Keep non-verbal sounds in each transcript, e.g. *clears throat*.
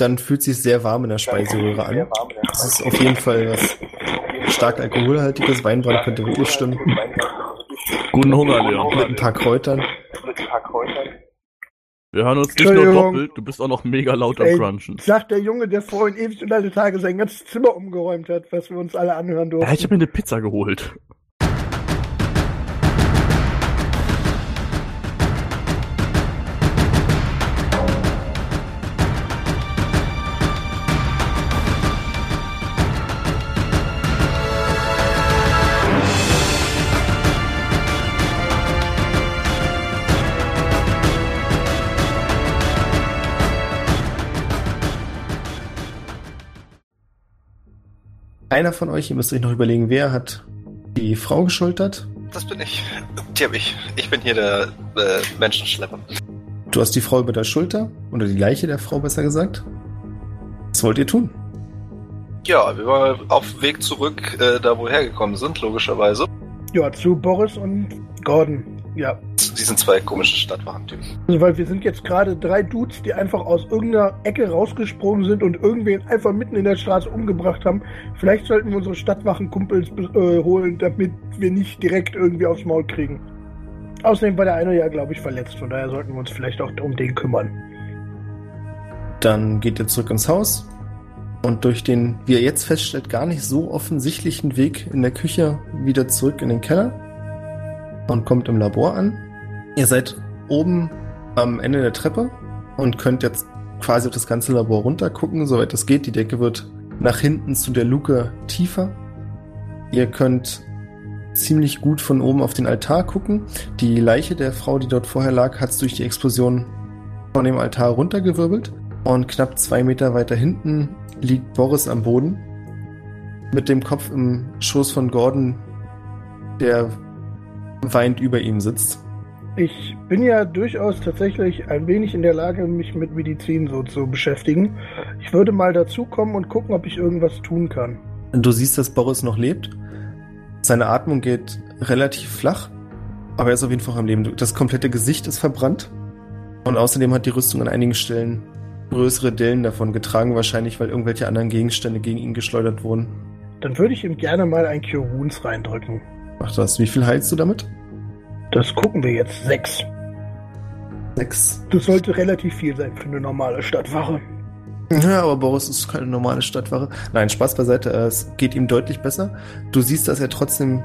dann fühlt sich sehr warm in der Speiseröhre an. Das ist auf jeden Fall was stark alkoholhaltiges. Weinbrand könnte wirklich stimmen. Guten Hunger, Leon. Mit ein paar Kräutern. Wir hören uns nicht nur doppelt, du bist auch noch mega laut am Crunchen. sagt der Junge, der vorhin ewig und alle Tage sein ganzes Zimmer umgeräumt hat, was wir uns alle anhören durften. Ja, ich habe mir eine Pizza geholt. Einer von euch, ihr müsst euch noch überlegen, wer hat die Frau geschultert? Das bin ich. Die hab ich. Ich bin hier der äh, Menschenschlepper. Du hast die Frau über der Schulter, oder die Leiche der Frau besser gesagt. Was wollt ihr tun? Ja, wir waren auf dem Weg zurück, äh, da wo wir hergekommen sind, logischerweise. Ja, zu Boris und Gordon. Ja. Zu diesen zwei komischen Stadtwachentypen. Also, weil wir sind jetzt gerade drei Dudes, die einfach aus irgendeiner Ecke rausgesprungen sind und irgendwen einfach mitten in der Straße umgebracht haben. Vielleicht sollten wir unsere Stadtwachenkumpels äh, holen, damit wir nicht direkt irgendwie aufs Maul kriegen. Außerdem war der eine ja, glaube ich, verletzt. Von daher sollten wir uns vielleicht auch um den kümmern. Dann geht ihr zurück ins Haus und durch den, wie ihr jetzt feststellt, gar nicht so offensichtlichen Weg in der Küche wieder zurück in den Keller und kommt im Labor an. Ihr seid oben am Ende der Treppe und könnt jetzt quasi auf das ganze Labor runtergucken, soweit es geht. Die Decke wird nach hinten zu der Luke tiefer. Ihr könnt ziemlich gut von oben auf den Altar gucken. Die Leiche der Frau, die dort vorher lag, hat es durch die Explosion von dem Altar runtergewirbelt. Und knapp zwei Meter weiter hinten liegt Boris am Boden. Mit dem Kopf im Schoß von Gordon, der weint über ihm sitzt. Ich bin ja durchaus tatsächlich ein wenig in der Lage, mich mit Medizin so zu beschäftigen. Ich würde mal dazukommen und gucken, ob ich irgendwas tun kann. Du siehst, dass Boris noch lebt. Seine Atmung geht relativ flach, aber er ist auf jeden Fall am Leben. Das komplette Gesicht ist verbrannt. Und außerdem hat die Rüstung an einigen Stellen größere Dellen davon getragen, wahrscheinlich weil irgendwelche anderen Gegenstände gegen ihn geschleudert wurden. Dann würde ich ihm gerne mal ein Cure Wounds reindrücken. Mach das. Wie viel heilst du damit? Das gucken wir jetzt. Sechs. Sechs. Das sollte relativ viel sein für eine normale Stadtwache. Ja, aber Boris ist keine normale Stadtwache. Nein, Spaß beiseite. äh, Es geht ihm deutlich besser. Du siehst, dass er trotzdem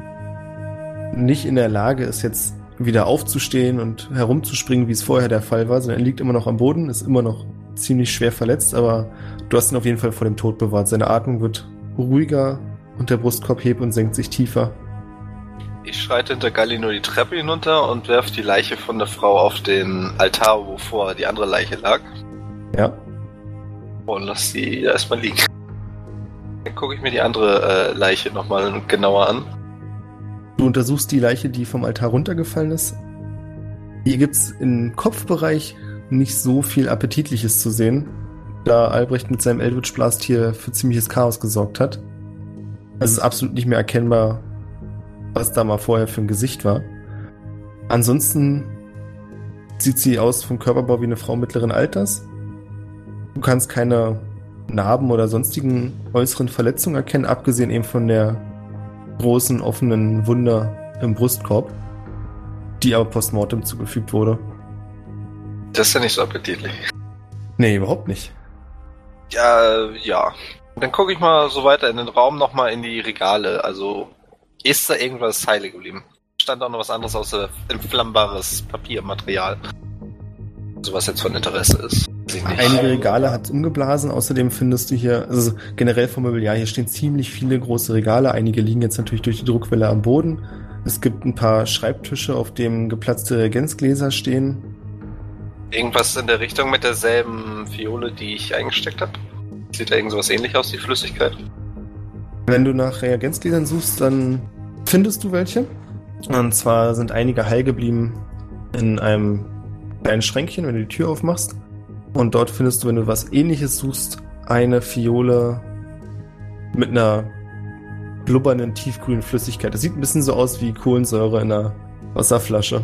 nicht in der Lage ist, jetzt wieder aufzustehen und herumzuspringen, wie es vorher der Fall war, sondern er liegt immer noch am Boden, ist immer noch ziemlich schwer verletzt, aber du hast ihn auf jeden Fall vor dem Tod bewahrt. Seine Atmung wird ruhiger und der Brustkorb hebt und senkt sich tiefer. Ich schreite hinter Galli nur die Treppe hinunter und werfe die Leiche von der Frau auf den Altar, wo vorher die andere Leiche lag. Ja. Und lass sie erstmal liegen. Dann gucke ich mir die andere äh, Leiche nochmal genauer an. Du untersuchst die Leiche, die vom Altar runtergefallen ist. Hier gibt's im Kopfbereich nicht so viel Appetitliches zu sehen, da Albrecht mit seinem Eldritch Blast hier für ziemliches Chaos gesorgt hat. Es ist absolut nicht mehr erkennbar, was da mal vorher für ein Gesicht war. Ansonsten sieht sie aus vom Körperbau wie eine Frau mittleren Alters. Du kannst keine Narben oder sonstigen äußeren Verletzungen erkennen, abgesehen eben von der großen offenen Wunde im Brustkorb, die aber postmortem zugefügt wurde. Das ist ja nicht so appetitlich. Nee, überhaupt nicht. Ja, ja. Dann gucke ich mal so weiter in den Raum nochmal in die Regale. Also, ist da irgendwas heile geblieben? Stand auch noch was anderes außer entflammbares Papiermaterial. Also was jetzt von Interesse ist. Einige Regale hat umgeblasen, außerdem findest du hier, also generell vom Mobiliar, hier stehen ziemlich viele große Regale, einige liegen jetzt natürlich durch die Druckwelle am Boden. Es gibt ein paar Schreibtische, auf dem geplatzte Reagenzgläser stehen. Irgendwas in der Richtung mit derselben Fiole, die ich eingesteckt habe? Sieht da irgend sowas ähnlich aus, die Flüssigkeit? Wenn du nach Reagenzgläsern suchst, dann findest du welche. Und zwar sind einige heil geblieben in einem kleinen Schränkchen, wenn du die Tür aufmachst. Und dort findest du, wenn du was ähnliches suchst, eine Fiole mit einer blubbernden, tiefgrünen Flüssigkeit. Das sieht ein bisschen so aus wie Kohlensäure in einer Wasserflasche.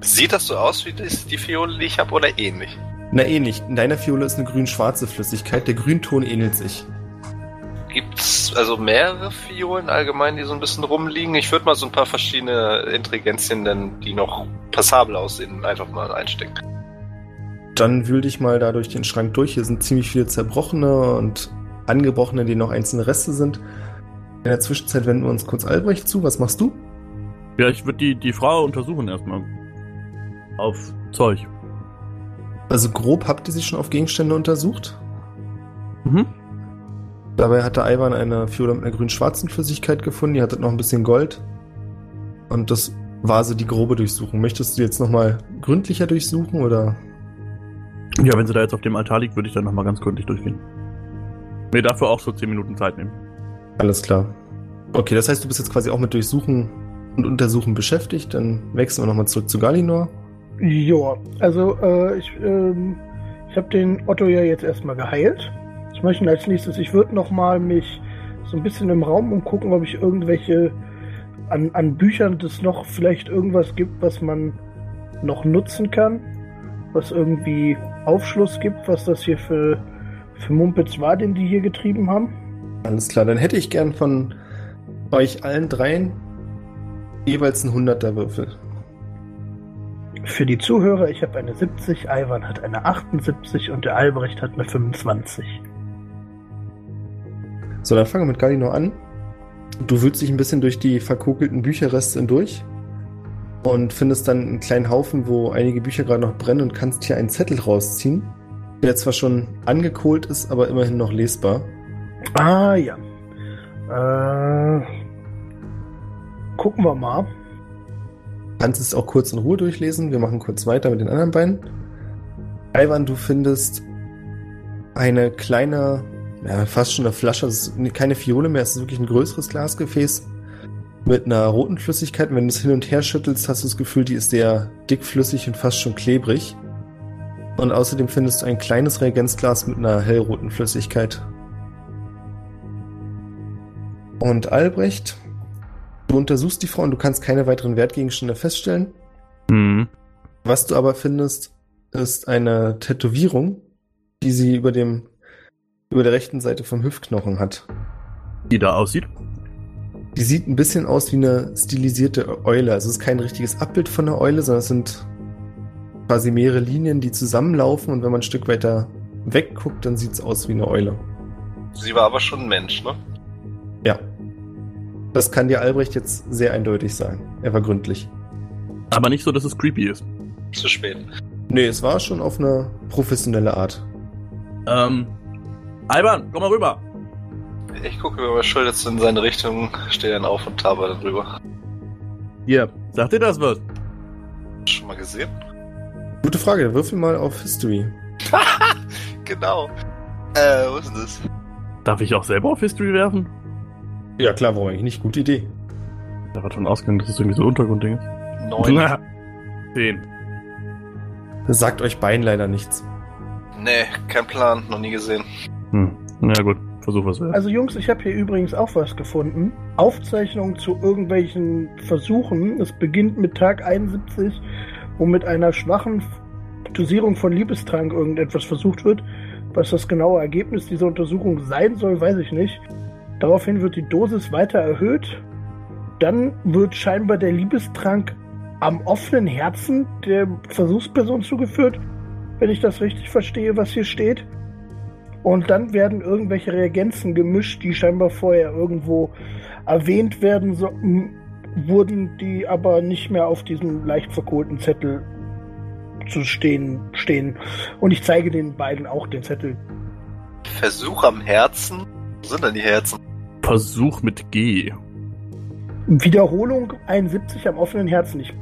Sieht das so aus wie die Fiole, die ich habe, oder ähnlich? Na nicht. In deiner Fiole ist eine grün-schwarze Flüssigkeit. Der Grünton ähnelt sich. Gibt's also mehrere Fiolen allgemein, die so ein bisschen rumliegen? Ich würde mal so ein paar verschiedene Intelligenzien nennen, die noch passabel aussehen, einfach mal einstecken. Dann wühl dich mal da durch den Schrank durch. Hier sind ziemlich viele zerbrochene und angebrochene, die noch einzelne Reste sind. In der Zwischenzeit wenden wir uns kurz Albrecht zu. Was machst du? Ja, ich würde die, die Frau untersuchen erstmal. Auf Zeug. Also grob habt ihr sie schon auf Gegenstände untersucht? Mhm. Dabei hatte Ivan eine Fiole mit einer grün-schwarzen Flüssigkeit gefunden. Die hatte noch ein bisschen Gold. Und das war so die grobe Durchsuchung. Möchtest du jetzt nochmal gründlicher durchsuchen oder? Ja, wenn sie da jetzt auf dem Altar liegt, würde ich dann nochmal ganz gründlich durchgehen. Mir dafür auch so 10 Minuten Zeit nehmen. Alles klar. Okay, das heißt, du bist jetzt quasi auch mit Durchsuchen und Untersuchen beschäftigt. Dann wechseln wir nochmal zurück zu Galinor. Ja, also äh, ich, ähm, ich habe den Otto ja jetzt erstmal geheilt. Ich möchte als nächstes, ich würde nochmal mich so ein bisschen im Raum umgucken, ob ich irgendwelche an, an Büchern das noch vielleicht irgendwas gibt, was man noch nutzen kann, was irgendwie Aufschluss gibt, was das hier für, für Mumpitz war, den die hier getrieben haben. Alles klar, dann hätte ich gern von euch allen dreien jeweils einen 100er Würfel. Für die Zuhörer, ich habe eine 70, Ivan hat eine 78 und der Albrecht hat eine 25. So, dann fangen wir mit Galinor an. Du wühlst dich ein bisschen durch die verkokelten Bücherreste hindurch und findest dann einen kleinen Haufen, wo einige Bücher gerade noch brennen und kannst hier einen Zettel rausziehen, der zwar schon angekohlt ist, aber immerhin noch lesbar. Ah ja. Äh, gucken wir mal. kannst es auch kurz in Ruhe durchlesen. Wir machen kurz weiter mit den anderen beiden. Ivan, du findest eine kleine, ja, fast schon eine Flasche, das ist keine Fiole mehr, es ist wirklich ein größeres Glasgefäß mit einer roten Flüssigkeit. Und wenn du es hin und her schüttelst, hast du das Gefühl, die ist sehr dickflüssig und fast schon klebrig. Und außerdem findest du ein kleines Reagenzglas mit einer hellroten Flüssigkeit. Und Albrecht, du untersuchst die Frau und du kannst keine weiteren Wertgegenstände feststellen. Mhm. Was du aber findest, ist eine Tätowierung, die sie über dem über der rechten Seite vom Hüftknochen hat. Die da aussieht. Die sieht ein bisschen aus wie eine stilisierte Eule. Also es ist kein richtiges Abbild von einer Eule, sondern es sind quasi mehrere Linien, die zusammenlaufen und wenn man ein Stück weiter wegguckt, dann sieht es aus wie eine Eule. Sie war aber schon ein Mensch, ne? Ja. Das kann dir Albrecht jetzt sehr eindeutig sagen. Er war gründlich. Aber nicht so, dass es creepy ist. Zu spät. Nee, es war schon auf eine professionelle Art. Ähm. Alban, komm mal rüber. Ich gucke über meine Schulter zu in seine Richtung, stehe dann auf und taber dann rüber. Hier, sagt dir das was? Schon mal gesehen? Gute Frage, würfel mal auf History. *laughs* Genau. Äh, wo ist denn das? Darf ich auch selber auf History werfen? Ja klar, warum eigentlich nicht? Gute Idee. Da war schon ausgegangen, dass es irgendwie so ein Untergrundding ist. Neun. Na, *laughs* Zehn. Das sagt euch beiden leider nichts. Nee, kein Plan, noch nie gesehen. Hm. Na gut, versuch was. Also Jungs, ich habe hier übrigens auch was gefunden. Aufzeichnungen zu irgendwelchen Versuchen. Es beginnt mit Tag 71, wo mit einer schwachen Dosierung von Liebestrank irgendetwas versucht wird. Was das genaue Ergebnis dieser Untersuchung sein soll, weiß ich nicht. Daraufhin wird die Dosis weiter erhöht. Dann wird scheinbar der Liebestrank am offenen Herzen der Versuchsperson zugeführt, wenn ich das richtig verstehe, was hier steht. Und dann werden irgendwelche Reagenzen gemischt, die scheinbar vorher irgendwo erwähnt werden so, wurden, die aber nicht mehr auf diesem leicht verkohlten Zettel zu stehen stehen. Und ich zeige den beiden auch den Zettel. Versuch am Herzen? Wo sind denn die Herzen? Versuch mit G. Wiederholung 71 am offenen Herzen. Ich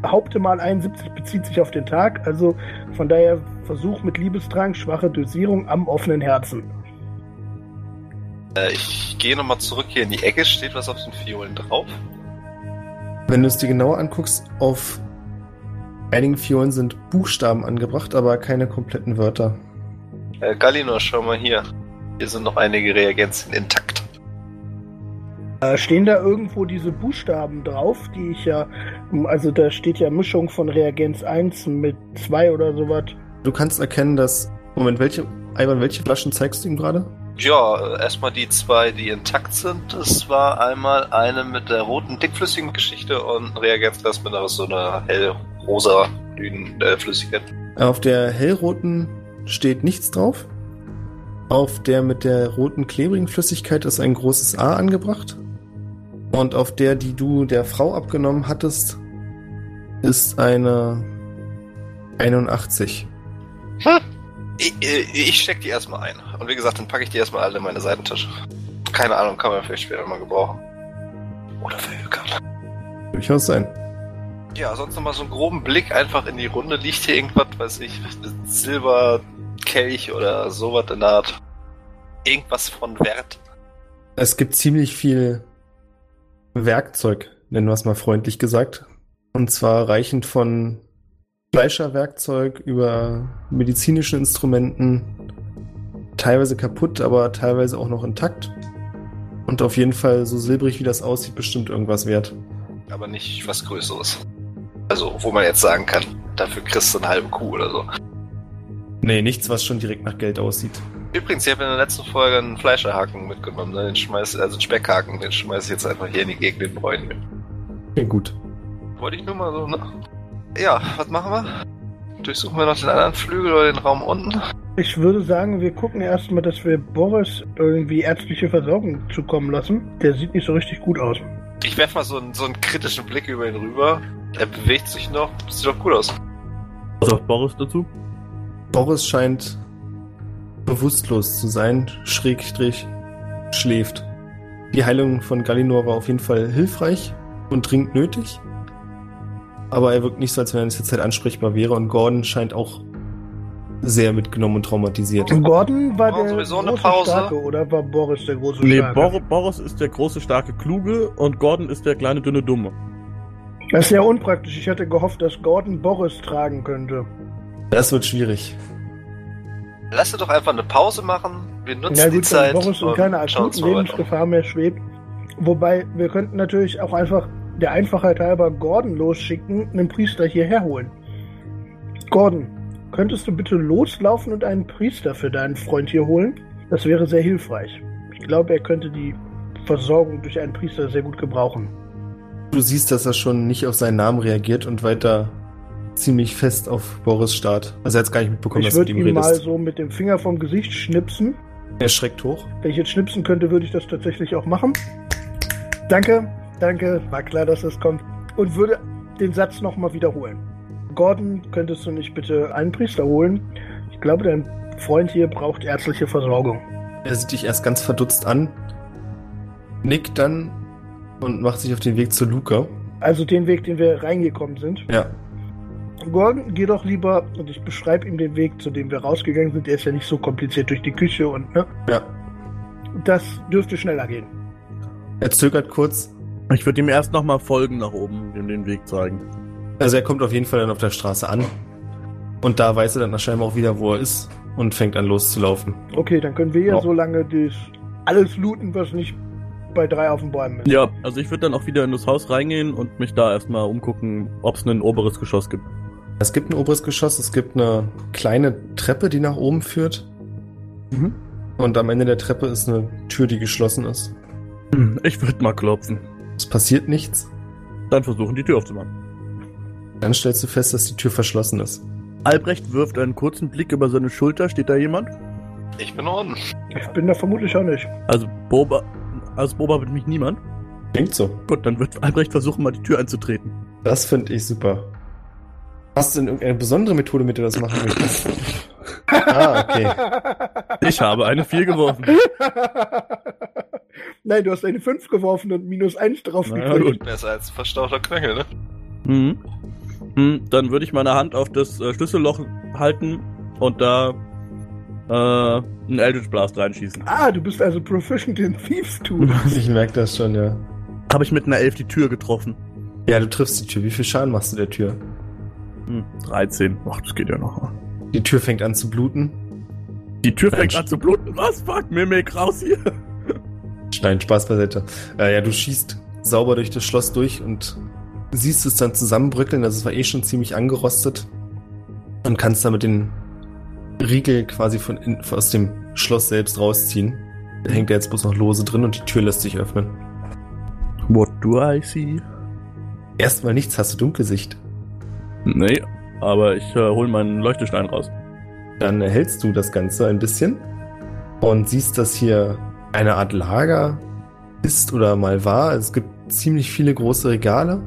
behaupte mal, 71 bezieht sich auf den Tag. Also von daher Versuch mit Liebesdrang, schwache Dosierung am offenen Herzen. Äh, ich gehe nochmal zurück hier in die Ecke. Steht was auf den Fiolen drauf? Wenn du es dir genauer anguckst, auf einigen Fiolen sind Buchstaben angebracht, aber keine kompletten Wörter. Äh, Galinor, schau mal hier. Hier sind noch einige Reagenzien intakt. Äh, stehen da irgendwo diese Buchstaben drauf, die ich ja, also da steht ja Mischung von Reagenz 1 mit 2 oder sowas. Du kannst erkennen, dass. Moment, welche. Ivan, welche Flaschen zeigst du ihm gerade? Ja, erstmal die zwei, die intakt sind. Das war einmal eine mit der roten dickflüssigen Geschichte und Reagenzglas mit so einer hellrosa grünen äh, Flüssigkeit. Auf der hellroten steht nichts drauf. Auf der mit der roten klebrigen Flüssigkeit ist ein großes A angebracht. Und auf der, die du der Frau abgenommen hattest, ist eine 81. Hm. Ich, ich steck die erstmal ein. Und wie gesagt, dann packe ich die erstmal alle in meine Seitentasche. Keine Ahnung, kann man vielleicht später mal gebrauchen. Oder für Hülkert. Durchaus sein. Ja, sonst nochmal so einen groben Blick einfach in die Runde. Liegt hier irgendwas, weiß ich, Silberkelch oder sowas in der Art. Irgendwas von Wert. Es gibt ziemlich viel Werkzeug, nennen wir es mal freundlich gesagt. Und zwar reichend von Fleischerwerkzeug über medizinischen Instrumenten, teilweise kaputt, aber teilweise auch noch intakt. Und auf jeden Fall, so silbrig wie das aussieht, bestimmt irgendwas wert. Aber nicht was Größeres. Also, wo man jetzt sagen kann, dafür kriegst du eine halbe Kuh oder so. Nee, nichts, was schon direkt nach Geld aussieht. Übrigens, ich habe in der letzten Folge einen Fleischerhaken mitgenommen, ne? den schmeiß, also einen Speckhaken, den schmeiß ich jetzt einfach hier in die Gegend den Bräunen mit. Klingt gut. Wollte ich nur mal so, ne? Ja, was machen wir? Durchsuchen wir noch den anderen Flügel oder den Raum unten? Ich würde sagen, wir gucken erstmal, dass wir Boris irgendwie ärztliche Versorgung zukommen lassen. Der sieht nicht so richtig gut aus. Ich werfe mal so einen, so einen kritischen Blick über ihn rüber. Er bewegt sich noch. Sieht doch gut aus. Was sagt Boris dazu? Boris scheint bewusstlos zu sein, schrägstrich schläft. Die Heilung von Galinor war auf jeden Fall hilfreich und dringend nötig. Aber er wirkt nicht so, als wenn er jetzt halt ansprechbar wäre und Gordon scheint auch sehr mitgenommen und traumatisiert. Und Gordon war Brauchen der sowieso eine große Pause? Starke oder war Boris der große Nee, Starke? Bor Boris ist der große, starke, kluge und Gordon ist der kleine, dünne, dumme. Das ist ja unpraktisch. Ich hatte gehofft, dass Gordon Boris tragen könnte. Das wird schwierig. Lass doch einfach eine Pause machen. Wir nutzen Ja die gut, Zeit. wenn Boris in und keiner akuten. Lebensgefahr mehr schwebt. Wobei, wir könnten natürlich auch einfach der Einfachheit halber Gordon losschicken, einen Priester hierher holen. Gordon, könntest du bitte loslaufen und einen Priester für deinen Freund hier holen? Das wäre sehr hilfreich. Ich glaube, er könnte die Versorgung durch einen Priester sehr gut gebrauchen. Du siehst, dass er schon nicht auf seinen Namen reagiert und weiter ziemlich fest auf Boris starrt. Also er hat es gar nicht mitbekommen, ich dass du mit würde ihm ihm mal redest. so mit dem Finger vom Gesicht schnipsen. Er schreckt hoch. Wenn ich jetzt schnipsen könnte, würde ich das tatsächlich auch machen. Danke, danke, war klar, dass das kommt. Und würde den Satz nochmal wiederholen. Gordon, könntest du nicht bitte einen Priester holen? Ich glaube, dein Freund hier braucht ärztliche Versorgung. Er sieht dich erst ganz verdutzt an, nickt dann und macht sich auf den Weg zu Luca. Also den Weg, den wir reingekommen sind. Ja, Gordon, geh doch lieber, und ich beschreibe ihm den Weg, zu dem wir rausgegangen sind. Der ist ja nicht so kompliziert durch die Küche und, ne? ja. Das dürfte schneller gehen. Er zögert kurz. Ich würde ihm erst nochmal folgen nach oben, ihm den Weg zeigen. Also er kommt auf jeden Fall dann auf der Straße an. Und da weiß er dann scheinbar auch wieder, wo er ist und fängt an loszulaufen. Okay, dann können wir ja Ja. so lange das alles looten, was nicht bei drei auf den Bäumen ist. Ja, also ich würde dann auch wieder in das Haus reingehen und mich da erstmal umgucken, ob es ein oberes Geschoss gibt. Es gibt ein oberes Geschoss, es gibt eine kleine Treppe, die nach oben führt. Mhm. Und am Ende der Treppe ist eine Tür, die geschlossen ist. Hm, Ich würde mal klopfen. Es passiert nichts. Dann versuchen, die Tür aufzumachen. Dann stellst du fest, dass die Tür verschlossen ist. Albrecht wirft einen kurzen Blick über seine Schulter. Steht da jemand? Ich bin unten. Ich bin da vermutlich auch nicht. Also Boba, also beobachtet mich niemand. Klingt so. Gut, dann wird Albrecht versuchen, mal die Tür einzutreten. Das finde ich super. Hast du denn irgendeine besondere Methode, mit der du das machen möchtest? *laughs* ah, okay. Ich habe eine 4 geworfen. *laughs* Nein, du hast eine 5 geworfen und minus 1 drauf Na gekriegt. gut. Besser als ein verstauchter Knöchel, ne? Mhm. Hm, dann würde ich meine Hand auf das äh, Schlüsselloch halten und da äh, einen Eldritch Blast reinschießen. Ah, du bist also proficient in Thieves Tool. *laughs* Ich merke das schon, ja. Habe ich mit einer 11 die Tür getroffen. Ja, du triffst die Tür. Wie viel Schaden machst du der Tür? Hm, 13. Ach, das geht ja noch. Die Tür fängt an zu bluten. Die Tür fängt an zu bluten. Was? Fuck, Mimik, raus hier. Nein, Spaß beiseite. Äh, ja, du schießt sauber durch das Schloss durch und siehst es dann zusammenbröckeln. Also es war eh schon ziemlich angerostet. Und kannst da mit den Riegel quasi von in, aus dem Schloss selbst rausziehen. Da hängt er jetzt bloß noch lose drin und die Tür lässt sich öffnen. What do I see? Erstmal nichts, hast du Dunkelsicht. Nee, aber ich äh, hole meinen Leuchtestein raus. Dann erhältst du das Ganze ein bisschen und siehst, dass hier eine Art Lager ist oder mal war. Es gibt ziemlich viele große Regale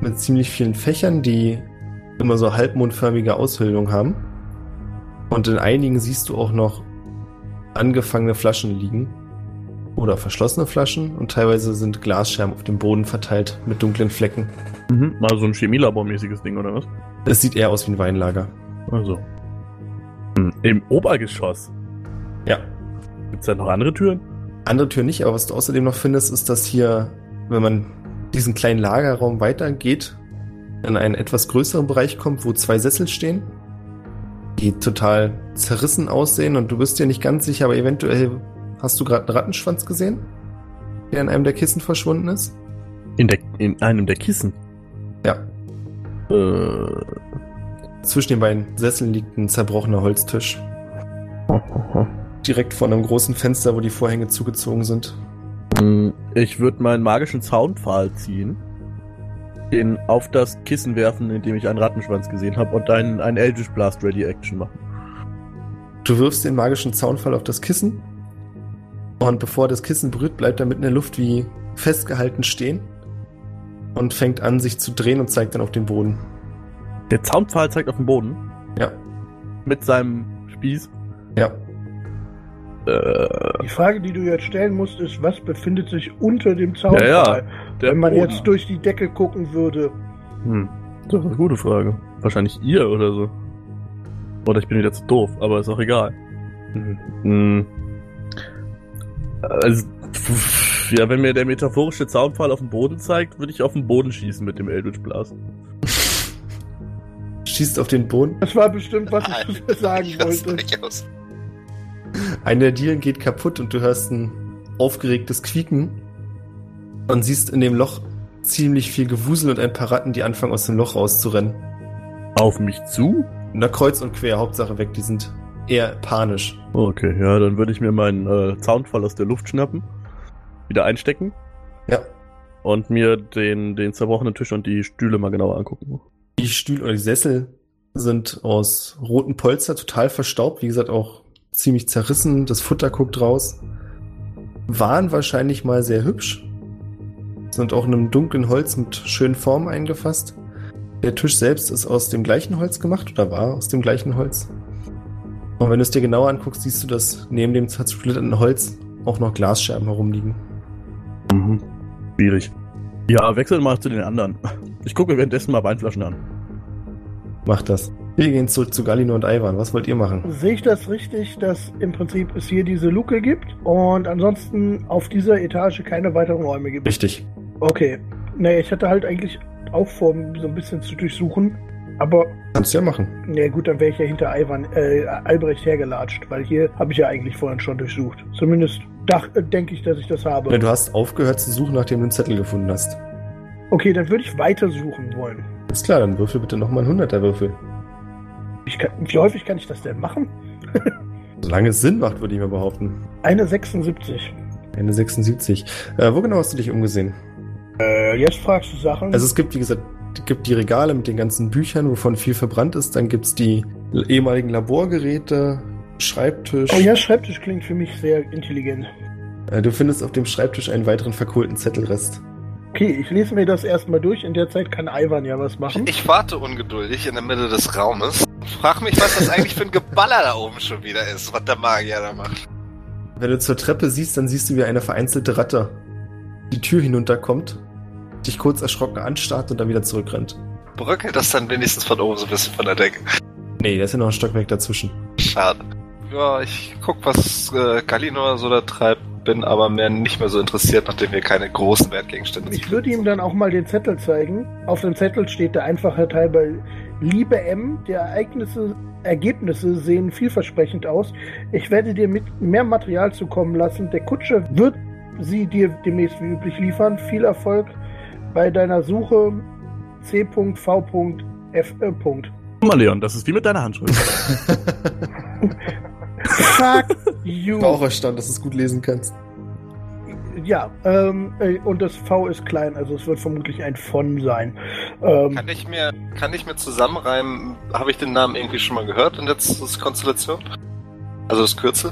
mit ziemlich vielen Fächern, die immer so halbmondförmige Aushöhlung haben. Und in einigen siehst du auch noch angefangene Flaschen liegen. Oder verschlossene Flaschen. Und teilweise sind Glasscherben auf dem Boden verteilt mit dunklen Flecken. Mhm. Mal so ein Chemielabormäßiges Ding, oder was? Es sieht eher aus wie ein Weinlager. Also. Hm. Im Obergeschoss. Ja. Gibt's da noch andere Türen? Andere Tür nicht, aber was du außerdem noch findest, ist, dass hier, wenn man diesen kleinen Lagerraum weitergeht, in einen etwas größeren Bereich kommt, wo zwei Sessel stehen, die total zerrissen aussehen und du bist dir nicht ganz sicher, aber eventuell hast du gerade einen Rattenschwanz gesehen, der in einem der Kissen verschwunden ist. In, der, in einem der Kissen? Ja. Äh. Zwischen den beiden Sesseln liegt ein zerbrochener Holztisch. Direkt vor einem großen Fenster, wo die Vorhänge zugezogen sind. Hm, Ich würde meinen magischen Zaunpfahl ziehen, den auf das Kissen werfen, in dem ich einen Rattenschwanz gesehen habe, und einen, einen Eldritch Blast Ready Action machen. Du wirfst den magischen Zaunfall auf das Kissen und bevor das Kissen berührt, bleibt er mitten in der Luft wie festgehalten stehen und fängt an, sich zu drehen und zeigt dann auf den Boden. Der Zaunpfahl zeigt auf den Boden Ja, mit seinem Spieß. ja. Äh, Die Frage, die du jetzt stellen musst, ist, was befindet sich unter dem Zaun? Ja, ja. der Wenn man Boden. jetzt durch die Decke gucken würde. Hm. Das ist eine gute Frage. Wahrscheinlich ihr oder so. Oder ich bin wieder zu doof, aber ist auch egal. Hm. Hm. Also, pff, ja, wenn mir der metaphorische Zaunpfahl auf den Boden zeigt, würde ich auf den Boden schießen mit dem Eldritch Blast. *laughs* Schießt auf den Boden. Das war bestimmt, was ich Nein, *laughs* sagen das wollte. durchaus. Eine der Dielen geht kaputt und du hörst ein aufgeregtes Quieken und siehst in dem Loch ziemlich viel Gewusel und ein paar Ratten, die anfangen aus dem Loch rauszurennen. Auf mich zu? Na, kreuz und quer, Hauptsache weg, die sind eher panisch. Okay, ja, dann würde ich mir meinen äh, Zaunpfahl aus der Luft schnappen, wieder einstecken Ja, und mir den, den zerbrochenen Tisch und die Stühle mal genauer angucken. Die Stühle oder die Sessel sind aus roten Polster total verstaubt, wie gesagt auch ziemlich zerrissen, das Futter guckt raus. Waren wahrscheinlich mal sehr hübsch, sind auch in einem dunklen Holz mit schönen Formen eingefasst. Der Tisch selbst ist aus dem gleichen Holz gemacht oder war aus dem gleichen Holz. Und wenn du es dir genauer anguckst, siehst du, dass neben dem zersplitterten Holz auch noch Glasscherben herumliegen. Mhm. Schwierig. Ja, wechseln mal zu den anderen. Ich gucke mir währenddessen mal Weinflaschen an. Macht das. Wir gehen zurück zu Galino und Ivan. Was wollt ihr machen? Sehe ich das richtig, dass im Prinzip es hier diese Luke gibt und ansonsten auf dieser Etage keine weiteren Räume gibt? Richtig. Okay. Naja, ich hatte halt eigentlich auch vor, so ein bisschen zu durchsuchen. Aber, Kannst du ja machen. na gut, dann wäre ich ja hinter Ivan, äh, Albrecht hergelatscht, weil hier habe ich ja eigentlich vorhin schon durchsucht. Zumindest äh, denke ich, dass ich das habe. Ja, du hast aufgehört zu suchen, nachdem du einen Zettel gefunden hast. Okay, dann würde ich weiter suchen wollen. Ist klar, dann würfel bitte nochmal einen 100er Würfel. Ich kann, wie häufig kann ich das denn machen? *laughs* Solange es Sinn macht, würde ich mal behaupten. Eine 76. Eine 76. Äh, wo genau hast du dich umgesehen? Äh, jetzt fragst du Sachen. Also es gibt, wie gesagt, es gibt die Regale mit den ganzen Büchern, wovon viel verbrannt ist. Dann gibt's die ehemaligen Laborgeräte, Schreibtisch. oh ja, Schreibtisch klingt für mich sehr intelligent. Äh, du findest auf dem Schreibtisch einen weiteren verkohlten Zettelrest. Okay, ich lese mir das erstmal durch. In der Zeit kann Ivan ja was machen. Ich warte ungeduldig in der Mitte des Raumes. Frag mich, was das eigentlich für ein Geballer da oben schon wieder ist, was der Magier da macht. Wenn du zur Treppe siehst, dann siehst du, wie eine vereinzelte Ratte die Tür hinunterkommt, dich kurz erschrocken anstarrt und dann wieder zurückrennt. Bröckelt das dann wenigstens von oben so ein bisschen von der Decke. Nee, da ist ja noch ein Stockwerk dazwischen. Schade. Ja, ich guck, was äh, Galinor so da treibt, bin aber mehr nicht mehr so interessiert, nachdem wir keine großen Wertgegenstände Ich würde ihm dann auch mal den Zettel zeigen. Auf dem Zettel steht der einfache Teil bei Liebe M. Die Ereignisse, Ergebnisse sehen vielversprechend aus. Ich werde dir mit mehr Material zukommen lassen. Der Kutscher wird sie dir demnächst wie üblich liefern. Viel Erfolg bei deiner Suche C.V.F. Guck mal, Leon, das ist wie mit deiner Handschrift. *laughs* Fuck *laughs* you. Auch erstaunt, dass du es gut lesen kannst. Ja, ähm, äh, und das V ist klein, also es wird vermutlich ein von sein. Ähm, Kann ich mir, kann ich mir zusammenreimen, habe ich den Namen irgendwie schon mal gehört in der Konstellation? Also das Kürzel?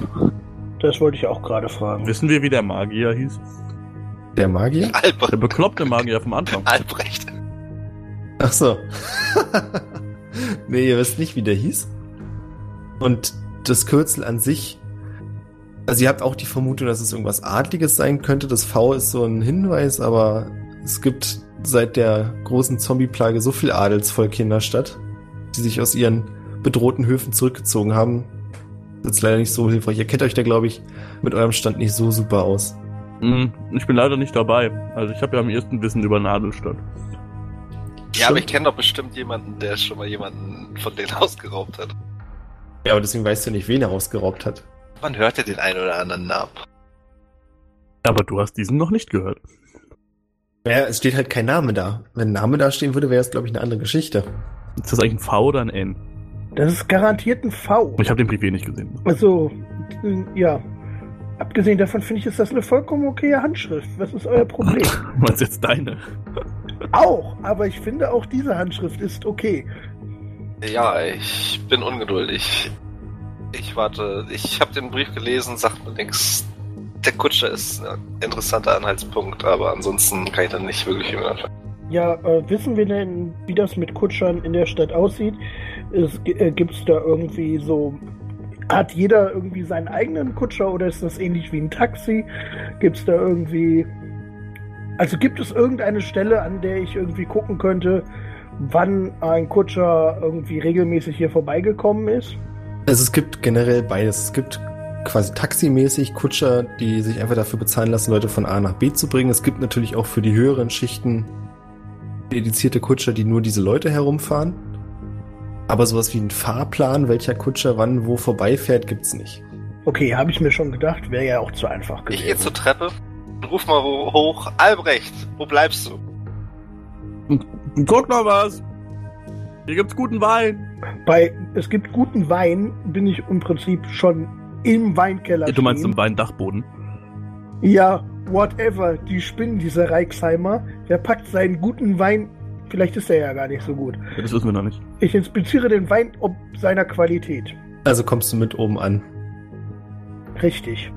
das wollte ich auch gerade fragen. Wissen wir, wie der Magier hieß? Der Magier? Der Albrecht. bekloppte Magier vom Anfang. *laughs* Albrecht. Ach so. *laughs* nee, ihr wisst nicht, wie der hieß. Und das Kürzel an sich, also ihr habt auch die Vermutung, dass es irgendwas Adliges sein könnte. Das V ist so ein Hinweis, aber es gibt seit der großen Zombie-Plage so viel Adelsvolk hier in der Stadt, die sich aus ihren bedrohten Höfen zurückgezogen haben. Das ist leider nicht so hilfreich. Ihr kennt euch da, glaube ich, mit eurem Stand nicht so super aus. Hm, Ich bin leider nicht dabei. Also ich habe ja am ersten Wissen über Nadelstadt. Ja, aber ich kenne doch bestimmt jemanden, der schon mal jemanden von denen *laughs* ausgeraubt hat. Ja, aber deswegen weißt du nicht, wen er rausgeraubt hat. Man hört ja den einen oder anderen Namen. Aber du hast diesen noch nicht gehört. Ja, es steht halt kein Name da. Wenn ein Name da stehen würde, wäre es, glaube ich, eine andere Geschichte. Ist das eigentlich ein V oder ein N? Das ist garantiert ein V. Ich habe den Brief eh nicht gesehen. Also, ja. Abgesehen davon finde ich, ist das eine vollkommen okaye Handschrift. Was ist euer Problem? *laughs* Was ist jetzt deine? auch, aber ich finde auch diese Handschrift ist okay. Ja, ich bin ungeduldig. Ich warte. Ich habe den Brief gelesen, sagt mir nichts. Der Kutscher ist ein interessanter Anhaltspunkt, aber ansonsten kann ich dann nicht wirklich mehr anfangen. Ja, äh, wissen wir denn, wie das mit Kutschern in der Stadt aussieht? Es, äh, Gibt es da irgendwie so. Hat jeder irgendwie seinen eigenen Kutscher oder ist das ähnlich wie ein Taxi? Gibt es da irgendwie. Also gibt es irgendeine Stelle, an der ich irgendwie gucken könnte, wann ein Kutscher irgendwie regelmäßig hier vorbeigekommen ist? Also es gibt generell beides. Es gibt quasi taximäßig Kutscher, die sich einfach dafür bezahlen lassen, Leute von A nach B zu bringen. Es gibt natürlich auch für die höheren Schichten dedizierte Kutscher, die nur diese Leute herumfahren. Aber sowas wie ein Fahrplan, welcher Kutscher wann wo vorbeifährt, gibt's nicht. Okay, habe ich mir schon gedacht, wäre ja auch zu einfach Ich gehe gewesen. zur Treppe und ruf mal ho- hoch. Albrecht, wo bleibst du? Guck mal was! Hier gibt's guten Wein. Bei Es gibt guten Wein, bin ich im Prinzip schon im Weinkeller. Du meinst stehen. im Weindachboden? Ja, whatever. Die spinnen, dieser Reichsheimer. Der packt seinen guten Wein. Vielleicht ist er ja gar nicht so gut. Das wissen wir noch nicht. Ich inspiziere den Wein ob seiner Qualität. Also kommst du mit oben an. Richtig.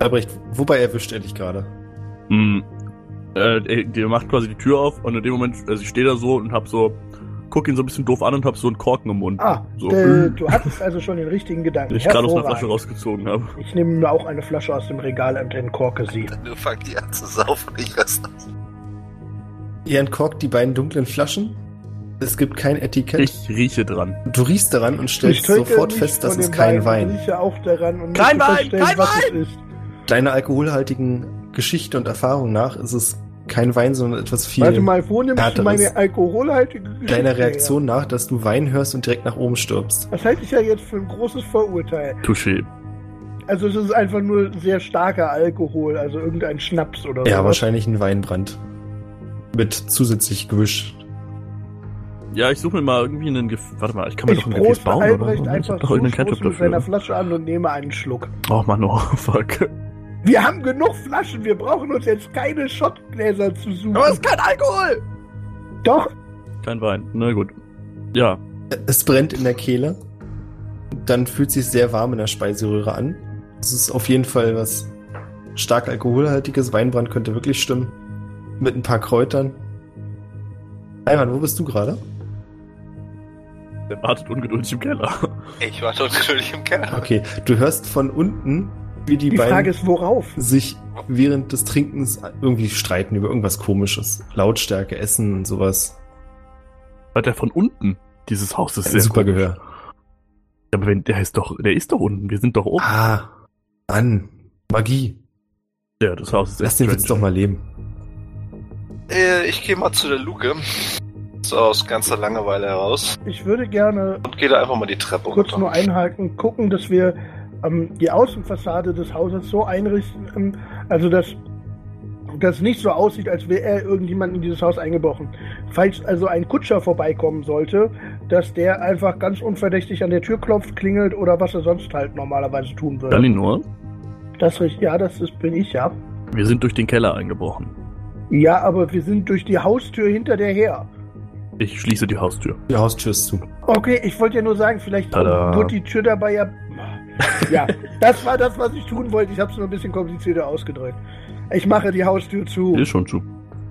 Albrecht, wobei erwischt er dich gerade? Hm. Äh, der- macht quasi die Tür auf und in dem Moment, also ich stehe da so und hab so, guck ihn so ein bisschen doof an und hab so einen Korken im Mund. Ah, So. äh, du hattest also schon den richtigen Gedanken. den ich gerade aus einer. Flasche rausgezogen habe. Ich nehme mir auch eine Flasche aus dem Regal und entkorke sie. Du fang die an zu saufen, ich weiß nicht. Ihr entkorkt die beiden dunklen Flaschen. Es gibt kein Etikett. Ich rieche dran. Du riechst daran und stellst Ich sofort fest, das von ist dem kein Ich Wein. rieche auch daran und Kein Wein, kein was Wein! es ist. Deiner alkoholhaltigen Geschichte und Erfahrung nach ist es kein Wein, sondern etwas viel Warte mal, wo nimmst du meine alkoholhaltige Geschichte deiner her? Reaktion nach, dass du Wein hörst und direkt nach oben stirbst. Das halte ich ja jetzt für ein großes Vorurteil. Touché. Also es ist einfach nur sehr starker Alkohol, also irgendein Schnaps oder so. Ja, wahrscheinlich ein Weinbrand. Mit zusätzlich Gewisch. Ja, ich suche mir mal irgendwie einen Gef Warte mal, ich kann mir Ich doch ein Gefäß bauen, Albrecht oder? Ich einfach doch so irgendeinen stoß Ketchup mit seiner. Flasche an und nehme einen Schluck. Oh Mann, oh *laughs* fuck. Wir haben genug Flaschen, wir brauchen uns jetzt keine Schottgläser zu suchen. kein Alkohol! Doch, Kein Wein. Na gut. Ja. Es brennt in der Kehle. Dann fühlt sich sehr warm in der Speiseröhre an. Es ist auf jeden Fall was stark alkoholhaltiges. Weinbrand könnte wirklich stimmen. Mit ein paar Kräutern. Ayman, wo bist du gerade? Der wartet ungeduldig im Keller. Ich warte ungeduldig im Keller. Okay, du hörst von unten, wie die, die beiden Frage ist, worauf? sich während des Trinkens irgendwie streiten über irgendwas komisches. Lautstärke, Essen und sowas. Hat der von unten? Dieses Haus ist Ein sehr super komisch. Gehör. Aber wenn, der ist doch, der ist doch unten. Wir sind doch oben. Ah, an. Magie. Ja, das Haus ist Lass den Witz doch mal leben. Äh, ich gehe mal zu der Luke. So aus ganzer Langeweile heraus. Ich würde gerne Und gehe da einfach mal die Treppe kurz runter. nur einhaken, gucken, dass wir ähm, die Außenfassade des Hauses so einrichten, ähm, also dass das nicht so aussieht, als wäre irgendjemand in dieses Haus eingebrochen. falls also ein Kutscher vorbeikommen sollte, dass der einfach ganz unverdächtig an der Tür klopft, klingelt oder was er sonst halt normalerweise tun würde. Galinor, Das richtig, ja, das ist, bin ich ja. wir sind durch den Keller eingebrochen. Ja, aber wir sind durch die Haustür hinter der her. Ich schließe die Haustür. Die Haustür ist zu. Okay, ich wollte ja nur sagen, vielleicht Tada. wurde die Tür dabei ja. Ja, das war das, was ich tun wollte. Ich habe es nur ein bisschen komplizierter ausgedrückt. Ich mache die Haustür zu. Ist schon zu.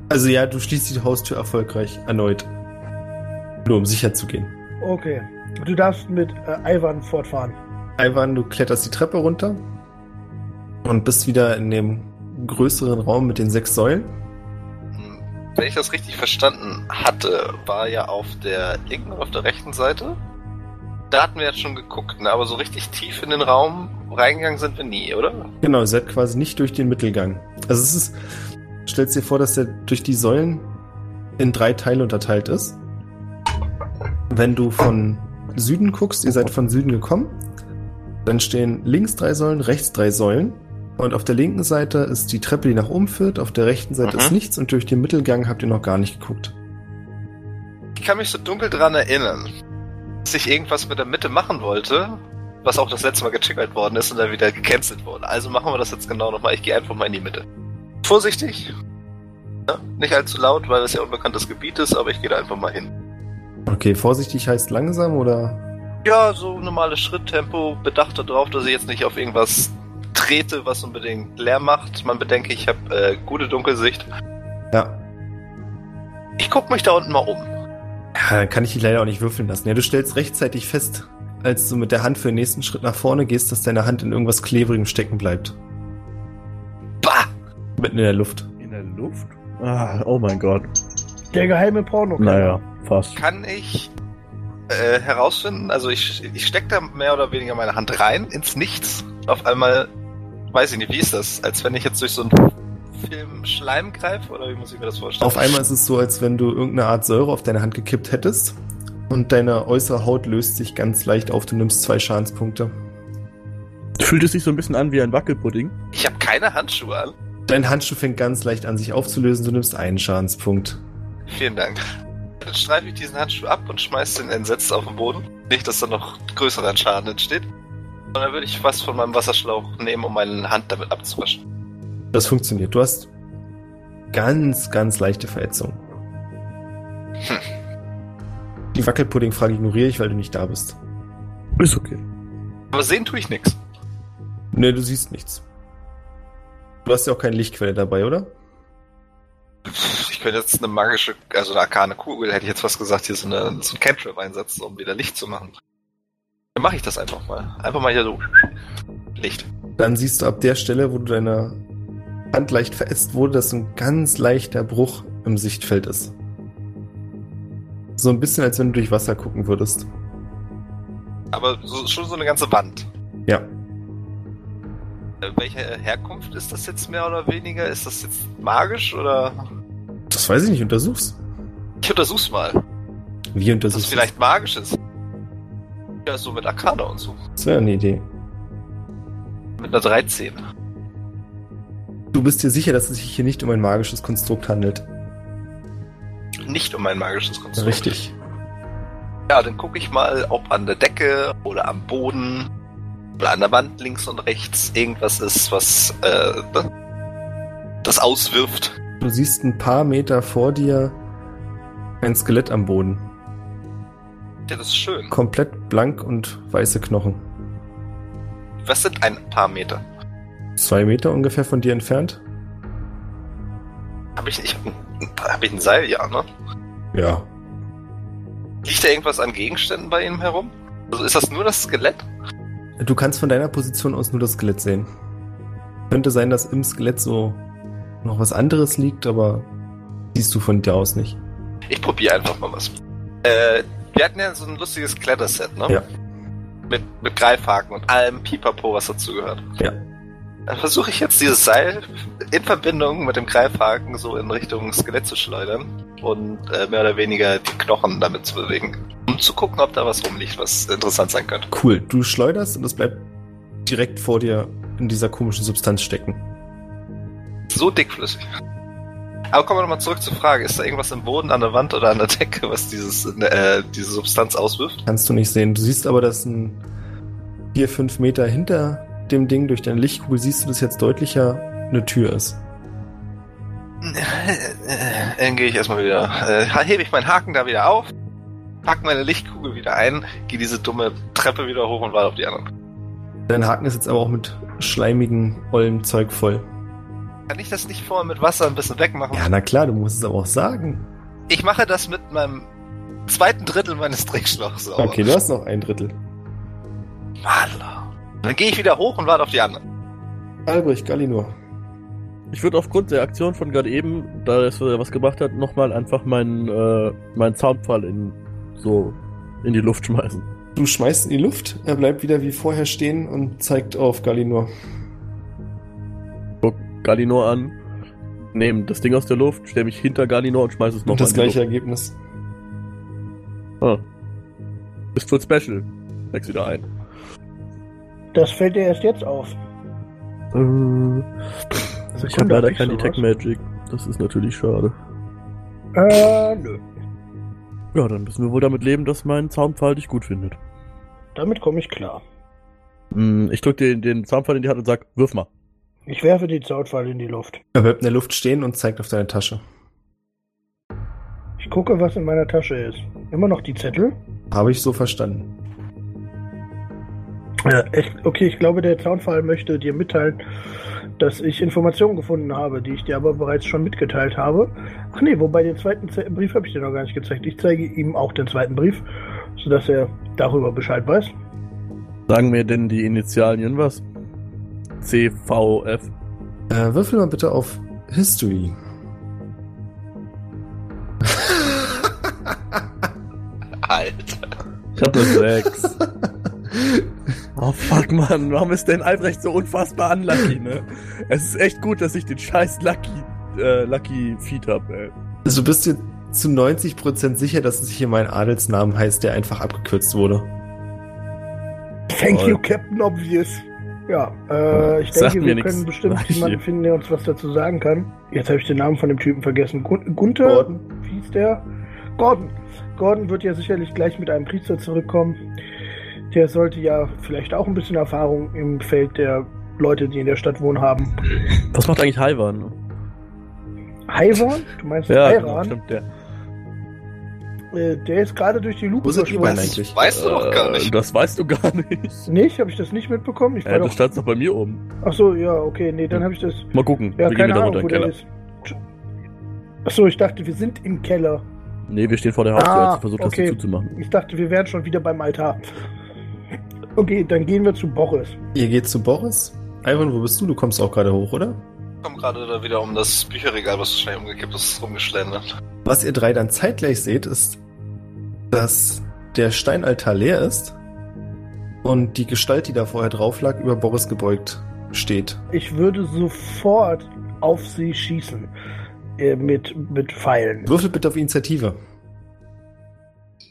Also ja, du schließt die Haustür erfolgreich erneut. Nur um sicher zu gehen. Okay. Du darfst mit äh, Ivan fortfahren. Ivan, du kletterst die Treppe runter und bist wieder in dem größeren Raum mit den sechs Säulen. Wenn ich das richtig verstanden hatte, war ja auf der linken und auf der rechten Seite. Da hatten wir jetzt schon geguckt, ne? aber so richtig tief in den Raum reingegangen sind wir nie, oder? Genau, ihr seid quasi nicht durch den Mittelgang. Also es ist, stellst dir vor, dass der durch die Säulen in drei Teile unterteilt ist. Wenn du von Süden guckst, ihr seid von Süden gekommen, dann stehen links drei Säulen, rechts drei Säulen. Und auf der linken Seite ist die Treppe, die nach oben führt, auf der rechten Seite Mhm. ist nichts und durch den Mittelgang habt ihr noch gar nicht geguckt. Ich kann mich so dunkel dran erinnern, dass ich irgendwas mit der Mitte machen wollte, was auch das letzte Mal getriggert worden ist und dann wieder gecancelt wurde. Also machen wir das jetzt genau nochmal. Ich gehe einfach mal in die Mitte. Vorsichtig. Ja, nicht allzu laut, weil es ja unbekanntes Gebiet ist, aber ich gehe da einfach mal hin. Okay, vorsichtig heißt langsam oder? Ja, so normales Schritttempo, bedacht darauf, dass ich jetzt nicht auf irgendwas trete, was unbedingt Lärm macht. Man bedenke, ich habe äh, gute Dunkelsicht. Ja. Ich guck mich da unten mal um. Ja, dann kann ich dich leider auch nicht würfeln lassen. Ja, du stellst rechtzeitig fest, als du mit der Hand für den nächsten Schritt nach vorne gehst, dass deine Hand in irgendwas Klebrigem stecken bleibt. Bah! Mitten in der Luft. In der Luft? Ah, oh mein Gott. Der geheime Porno. Naja, fast. Kann ich äh, herausfinden, also ich, ich stecke da mehr oder weniger meine Hand rein ins Nichts. Auf einmal, weiß ich nicht, wie ist das? Als wenn ich jetzt durch so einen Film Schleim greife oder wie muss ich mir das vorstellen? Auf einmal ist es so, als wenn du irgendeine Art Säure auf deine Hand gekippt hättest. Und deine äußere Haut löst sich ganz leicht auf. Du nimmst zwei Schadenspunkte. Fühlt es sich so ein bisschen an wie ein Wackelpudding? Ich habe keine Handschuhe an. Dein Handschuh fängt ganz leicht an, sich aufzulösen. Du nimmst einen Schadenspunkt. Vielen Dank. Dann streife ich diesen Handschuh ab und schmeiß den entsetzt auf den Boden. Nicht, dass da noch größerer Schaden entsteht. Und dann würde ich was von meinem Wasserschlauch nehmen, um meine Hand damit abzuwaschen. Das funktioniert. Du hast ganz, ganz leichte Verätzung. Hm. Die Wackelpudding-Frage ignoriere ich, weil du nicht da bist. Ist okay. Aber sehen tue ich nichts. Ne, du siehst nichts. Du hast ja auch keine Lichtquelle dabei, oder? Ich könnte jetzt eine magische, also eine arkane Kugel, hätte ich jetzt fast gesagt, hier so, eine, so ein Cantrip einsetzen, um wieder Licht zu machen. Dann mache ich das einfach mal. Einfach mal hier so Licht. Dann siehst du ab der Stelle, wo du deine Hand leicht verätzt wurde, dass ein ganz leichter Bruch im Sichtfeld ist. So ein bisschen, als wenn du durch Wasser gucken würdest. Aber so, schon so eine ganze Wand. Ja. Äh, Welche Herkunft ist das jetzt mehr oder weniger? Ist das jetzt magisch oder? Das weiß ich nicht, untersuch's. Ich untersuch's mal. Wie Dass es untersuchst vielleicht magisch ist. Ja, so mit Arcana und so. Das wäre eine Idee. Mit einer 13. Du bist dir sicher, dass es sich hier nicht um ein magisches Konstrukt handelt. Nicht um ein magisches Konstrukt. Richtig. Ja, dann gucke ich mal, ob an der Decke oder am Boden oder an der Wand links und rechts irgendwas ist, was äh, das auswirft. Du siehst ein paar Meter vor dir ein Skelett am Boden. Ja, das ist schön. Komplett blank und weiße Knochen. Was sind ein paar Meter? Zwei Meter ungefähr von dir entfernt? Habe ich, ich hab ich ein Seil? Ja, ne? Ja. Liegt da irgendwas an Gegenständen bei ihm herum? Also ist das nur das Skelett? Du kannst von deiner Position aus nur das Skelett sehen. Könnte sein, dass im Skelett so noch was anderes liegt, aber siehst du von dir aus nicht. Ich probiere einfach mal was. Äh, wir hatten ja so ein lustiges Kletterset, ne? Ja. Mit, mit Greifhaken und allem Pipapo, was dazu gehört. Ja. Dann versuche ich jetzt dieses Seil in Verbindung mit dem Greifhaken so in Richtung Skelett zu schleudern und äh, mehr oder weniger die Knochen damit zu bewegen. Um zu gucken, ob da was rumliegt, was interessant sein könnte. Cool. Du schleuderst und es bleibt direkt vor dir in dieser komischen Substanz stecken. So dickflüssig. Aber kommen wir nochmal zurück zur Frage. Ist da irgendwas im Boden, an der Wand oder an der Decke, was dieses, äh, diese Substanz auswirft? Kannst du nicht sehen. Du siehst aber, dass ein vier, fünf Meter hinter dem Ding durch deine Lichtkugel siehst du, dass jetzt deutlicher eine Tür ist. Dann gehe ich erstmal wieder, äh, hebe ich meinen Haken da wieder auf, pack meine Lichtkugel wieder ein, gehe diese dumme Treppe wieder hoch und warte auf die anderen. Dein Haken ist jetzt aber auch mit schleimigem, ollem Zeug voll. Kann ich das nicht vorher mit Wasser ein bisschen wegmachen? Ja, na klar, du musst es aber auch sagen. Ich mache das mit meinem zweiten Drittel meines Trinkschlauchs sauber. Okay, du hast noch ein Drittel. Madler. Dann gehe ich wieder hoch und warte auf die anderen. Albrecht, Galinor. Ich würde aufgrund der Aktion von gerade eben, da es äh, was gemacht hat, nochmal einfach meinen äh, meinen Zaunpfahl in so in die Luft schmeißen. Du schmeißt in die Luft, er bleibt wieder wie vorher stehen und zeigt auf Galinor. Galinor an, nehme das Ding aus der Luft, stelle mich hinter Galinor und schmeiße es nochmal das in die gleiche Luft. Ergebnis. Ah. Ist für Special. Wächst wieder ein. Das fällt dir erst jetzt auf. Äh, ich habe leider kein sowas? Detect Magic. Das ist natürlich schade. Äh, nö. Ja, dann müssen wir wohl damit leben, dass mein Zaunpfahl dich gut findet. Damit komme ich klar. Hm, Ich drück den, den Zaunpfahl in die Hand und sag, wirf mal. Ich werfe die Zaunpfahl in die Luft. Er bleibt in der Luft stehen und zeigt auf deine Tasche. Ich gucke, was in meiner Tasche ist. Immer noch die Zettel. Habe ich so verstanden. Ja, ich, okay, ich glaube, der Zaunpfahl möchte dir mitteilen, dass ich Informationen gefunden habe, die ich dir aber bereits schon mitgeteilt habe. Ach nee, wobei den zweiten Ze Brief habe ich dir noch gar nicht gezeigt. Ich zeige ihm auch den zweiten Brief, sodass er darüber Bescheid weiß. Sagen mir denn die Initialien was? CVF. Äh, würfel mal bitte auf History. *laughs* Alter. Ich hab eine 6. *laughs* Oh fuck, Mann. Warum ist denn Albrecht so unfassbar unlucky, ne? Es ist echt gut, dass ich den scheiß Lucky, äh, Lucky Feed hab, ey. Also du bist dir zu 90% sicher, dass es hier mein Adelsnamen heißt, der einfach abgekürzt wurde. Thank Toll. you, Captain Obvious. Ja, äh, ich Sagt denke, wir nix. können bestimmt Sag jemanden finden, der uns was dazu sagen kann. Jetzt habe ich den Namen von dem Typen vergessen. Gun Gunther? Gordon. Wie hieß der? Gordon. Gordon wird ja sicherlich gleich mit einem Priester zurückkommen. Der sollte ja vielleicht auch ein bisschen Erfahrung im Feld der Leute, die in der Stadt wohnen, haben. Was macht eigentlich Haiwan? Haiwan? Du meinst Ja, genau, Hairan? stimmt, der. Äh, der ist gerade durch die Luke Wo sind die beiden eigentlich? Weißt du doch gar Äh, nicht. Das weißt du gar nicht. Nicht? Habe ich das nicht mitbekommen? Ich Ja, doch... das stand doch bei mir oben. Ach so, ja, okay, nee, dann habe ich das... Mal gucken. Ja, wir gehen wieder Ahnung, runter in den Keller. Ach so, ich dachte, wir sind im Keller. Nee, wir stehen vor der Haustür, Ah, versucht okay. die zuzumachen. Ich dachte, wir wären schon wieder beim Altar. Okay, dann gehen wir zu Boris. Ihr geht zu Boris. Ivan, wo bist du? Du kommst auch gerade hoch, oder? Ich komme gerade da wieder um das Bücherregal, was schnell umgekippt ist, rumgeschlendert. Was ihr drei dann zeitgleich seht, ist, dass der Steinaltar leer ist und die Gestalt, die da vorher drauf lag, über Boris gebeugt steht. Ich würde sofort auf sie schießen. Äh, mit, mit Pfeilen. Würfel bitte auf Initiative.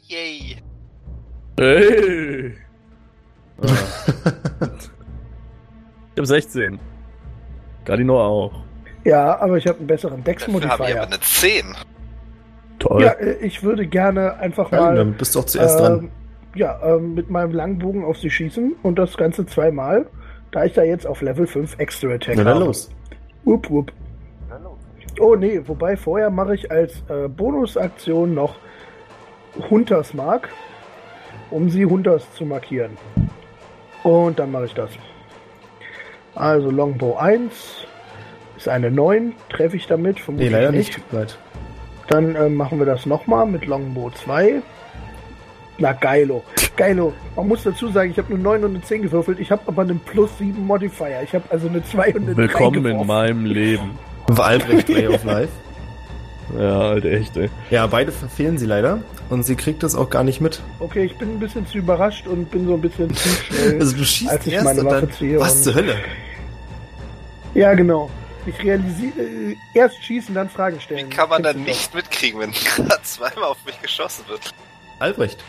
Yay. Hey! Ah. *laughs* ich hab 16. Galinor auch. Ja, aber ich habe einen besseren habe ich aber Dex-Modifier. eine 10. Toll. Ja, äh, ich würde gerne einfach Ja, mal dann bist du auch zuerst dran. ähm, ja, ähm, mit meinem Langbogen auf sie schießen und das Ganze zweimal, da ich da jetzt auf Level 5 Extra Attack Na dann habe. los. Upp, upp. Oh nee, wobei vorher mache ich als äh, Bonusaktion noch Hunters Mark, um sie Hunters zu markieren. Und dann mache ich das. Also Longbow 1 ist eine 9, treffe ich damit, Nee, leider nicht. Leid. Dann äh, machen wir das nochmal mit Longbow 2. Na, geilo. Geilo. Man muss dazu sagen, ich habe eine 9 und eine 10 gewürfelt. Ich habe aber einen plus 7 Modifier. Ich habe also eine 2 und eine 3 Willkommen in meinem Leben. War Albrecht Play of Life. *laughs* Ja, Alter, echt, ey. Ja, beide verfehlen sie leider und sie kriegt das auch gar nicht mit. Okay, ich bin ein bisschen zu überrascht und bin so ein bisschen zu *laughs* schnell. Also du schießt Als ich erst meine und Waffe dann, ziehe was und- zur Hölle? ja, genau. Ich realisiere, äh, erst schießen, dann Fragen Wie stellen. kann man dann nicht mitkriegen, wenn *laughs* gerade zweimal auf mich geschossen wird? Albrecht.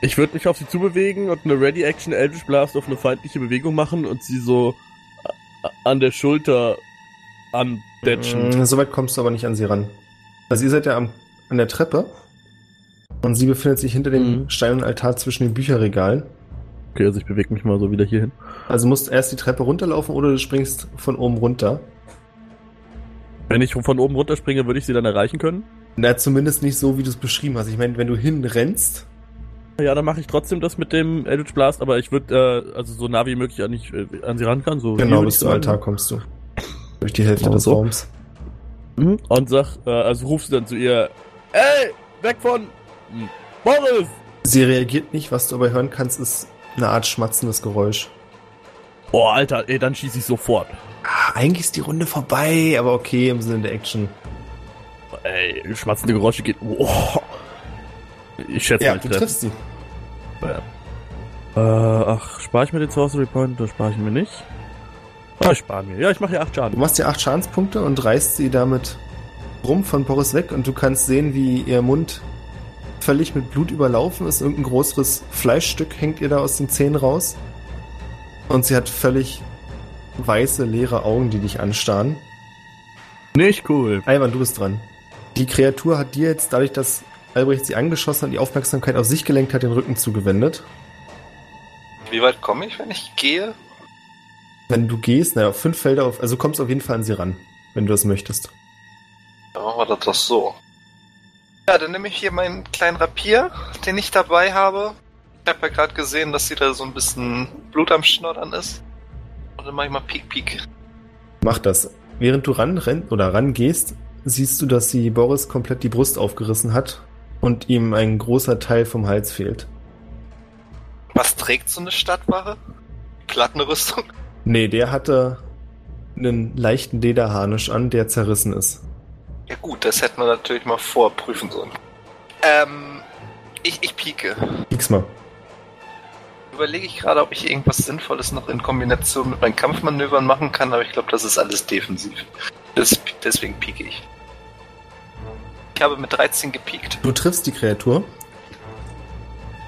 Ich würde mich auf sie zubewegen und eine Ready Action Eldritch Blast auf eine feindliche Bewegung machen und sie so a- an der Schulter Datchen. Mm, Soweit kommst du aber nicht an sie ran. Also ihr seid ja am, an der Treppe und sie befindet sich hinter dem Mhm. steinernen Altar zwischen den Bücherregalen. Okay, also ich bewege mich mal so wieder hier hin. Also musst erst die Treppe runterlaufen oder du springst von oben runter. Wenn ich von oben runterspringe, würde ich sie dann erreichen können? Na, zumindest nicht so, wie du es beschrieben hast. Ich meine, wenn du hinrennst, Ja, dann mache ich trotzdem das mit dem Eldritch Blast, aber ich würde, äh, also so nah wie möglich an, ich, äh, an sie ran kann. So genau bis zum. Altar kommst du. Durch die Hälfte des so. Raums. Mhm. Und sag, äh, also rufst du dann zu ihr, ey, weg von hm, Boris! Sie reagiert nicht, was du aber hören kannst, ist eine Art schmatzendes Geräusch. Oh, Alter, ey, dann schieße ich sofort. Ah, eigentlich ist die Runde vorbei, aber okay im Sinne der Action. Ey, schmatzende Geräusche geht. Oh. Ich schätze Ja, mal, ich du triffst sie. Äh, ach, spare ich mir den Sorcery Point oder spare ich mir nicht? Ah, ich spare mir. Ja, ich mache hier 8 Du Schaden. machst dir acht Schadenspunkte und reißt sie damit rum von Boris weg und du kannst sehen, wie ihr Mund völlig mit Blut überlaufen ist. Irgendein größeres Fleischstück hängt ihr da aus den Zähnen raus. Und sie hat völlig weiße, leere Augen, die dich anstarren. Nicht cool. Ivan, du bist dran. Die Kreatur hat dir jetzt, dadurch, dass Albrecht sie angeschossen hat, die Aufmerksamkeit auf sich gelenkt hat, den Rücken zugewendet. Wie weit komme ich, wenn ich gehe? Wenn du gehst, naja, fünf Felder auf, also kommst auf jeden Fall an sie ran, wenn du das möchtest. Dann machen wir das doch so. Ja, dann nehme ich hier meinen kleinen Rapier, den ich dabei habe. Ich habe ja gerade gesehen, dass sie da so ein bisschen Blut am Schnoddern ist. Und dann mache ich mal Peek Peek. Mach das. Während du ranrennst oder rangehst, siehst du, dass sie Boris komplett die Brust aufgerissen hat und ihm ein großer Teil vom Hals fehlt. Was trägt so eine Stadtwache? Plattenrüstung? Nee, der hatte einen leichten Lederharnisch an, der zerrissen ist. Ja gut, das hätten wir natürlich mal vorprüfen sollen. Ähm, ich, ich pieke. Nix mal. Überlege ich gerade, ob ich irgendwas Sinnvolles noch in Kombination mit meinen Kampfmanövern machen kann, aber ich glaube, das ist alles defensiv. Das, deswegen pieke ich. Ich habe mit 13 gepiekt. Du triffst die Kreatur?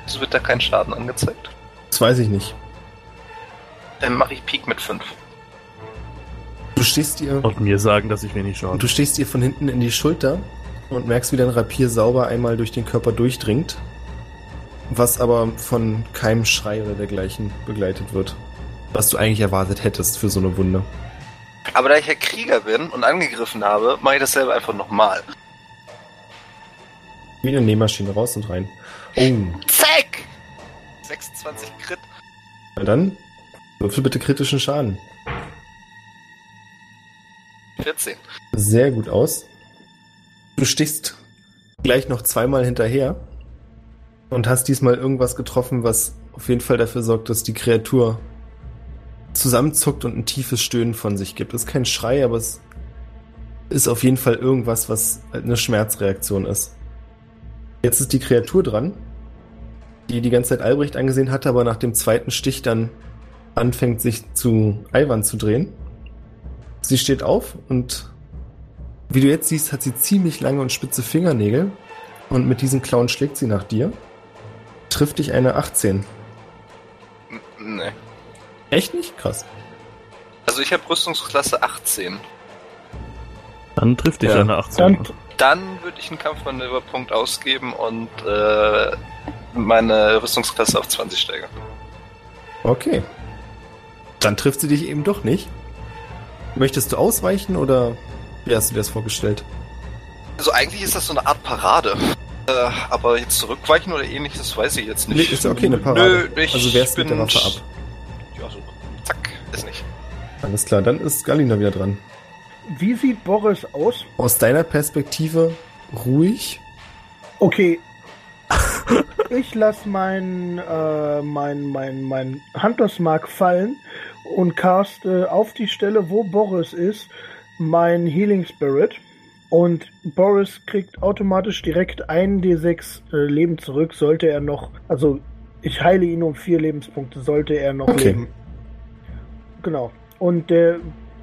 So wird da kein Schaden angezeigt. Das weiß ich nicht. Dann mache ich Peak mit 5. Du stehst ihr, Und mir sagen, dass ich wenig Schaden. du stehst ihr von hinten in die Schulter und merkst, wie dein Rapier sauber einmal durch den Körper durchdringt, was aber von keinem Schrei oder dergleichen begleitet wird. Was du eigentlich erwartet hättest für so eine Wunde. Aber da ich ja Krieger bin und angegriffen habe, mache ich dasselbe einfach nochmal. Wie eine Nähmaschine raus und rein. Oh, Zack! 26 Crit. na dann würfel bitte kritischen Schaden. 14. Sehr gut aus. Du stichst gleich noch zweimal hinterher und hast diesmal irgendwas getroffen, was auf jeden Fall dafür sorgt, dass die Kreatur zusammenzuckt und ein tiefes Stöhnen von sich gibt. Es ist kein Schrei, aber es ist auf jeden Fall irgendwas, was halt eine Schmerzreaktion ist. Jetzt ist die Kreatur dran, die die ganze Zeit Albrecht angesehen hatte, aber nach dem zweiten Stich dann anfängt, sich zu Ivan zu drehen. Sie steht auf und wie du jetzt siehst, hat sie ziemlich lange und spitze Fingernägel und mit diesen Klauen schlägt sie nach dir. Trifft dich eine 18. N nee. Echt nicht? Krass. Also ich habe Rüstungsklasse 18. Dann trifft dich Ja. eine 18. Dann, Dann würde ich einen Kampfmanöverpunkt ausgeben und äh, meine Rüstungsklasse auf 20 steigern. Okay. Dann trifft sie dich eben doch nicht. Möchtest du ausweichen oder wie hast du dir das vorgestellt? Also eigentlich ist das so eine Art Parade. Äh, aber jetzt zurückweichen oder ähnliches, weiß ich jetzt nicht. Nee, ist ja okay, eine Parade. Nö, ich also wärst bin mit der Waffe ab. Ja, so. Zack, ist nicht. Alles klar, dann ist Galina wieder dran. wie sieht Boris aus? Aus deiner Perspektive ruhig. Okay. *laughs* Ich lasse mein, äh, mein, mein, mein Huntersmark fallen und caste auf die Stelle, wo Boris ist, mein Healing Spirit. Und Boris kriegt automatisch direkt einen D6 äh, Leben zurück, sollte er noch, also ich heile ihn um vier Lebenspunkte, sollte er noch Okay. leben. Genau. Und der,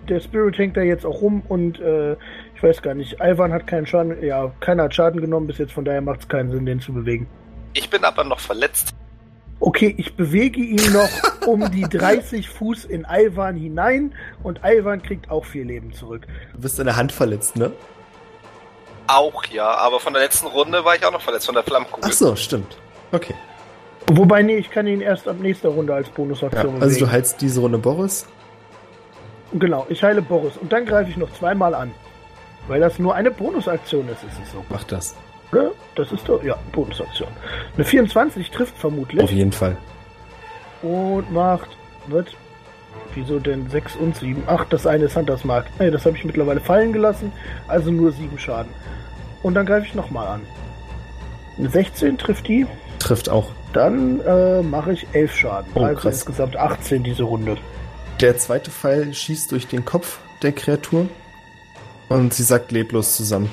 der Spirit hängt da jetzt auch rum und äh, ich weiß gar nicht, Ivan hat keinen Schaden, ja, keiner hat Schaden genommen bis jetzt, von daher macht es keinen Sinn, den zu bewegen. Ich bin aber noch verletzt. Okay, ich bewege ihn noch um die *laughs* 30 Fuß in Alvan hinein und Alvan kriegt auch vier Leben zurück. Du bist an der Hand verletzt, ne? Auch ja, aber von der letzten Runde war ich auch noch verletzt, von der Flammkugel. Ach so, stimmt. Okay. Wobei, nee, ich kann ihn erst ab nächster Runde als Ja, Bonusaktion also du heilst diese Runde Boris. Genau, ich heile Boris und dann greife ich noch zweimal an. Weil das nur eine Bonusaktion ist, ist es so. Mach das. Oder? Das ist doch, ja, Bonusaktion. Eine 24 trifft vermutlich. Auf jeden Fall. Und macht, wird, wieso denn 6 und 7? Ach, das eine ist Hunters Mark. Nee, das habe ich mittlerweile fallen gelassen, also nur 7 Schaden. Und dann greife ich nochmal an. Eine 16 trifft die, Trifft auch. dann äh, mache ich 11 Schaden. Oh, also krass. insgesamt 18 diese Runde. Der zweite Pfeil schießt durch den Kopf der Kreatur und sie sackt leblos zusammen.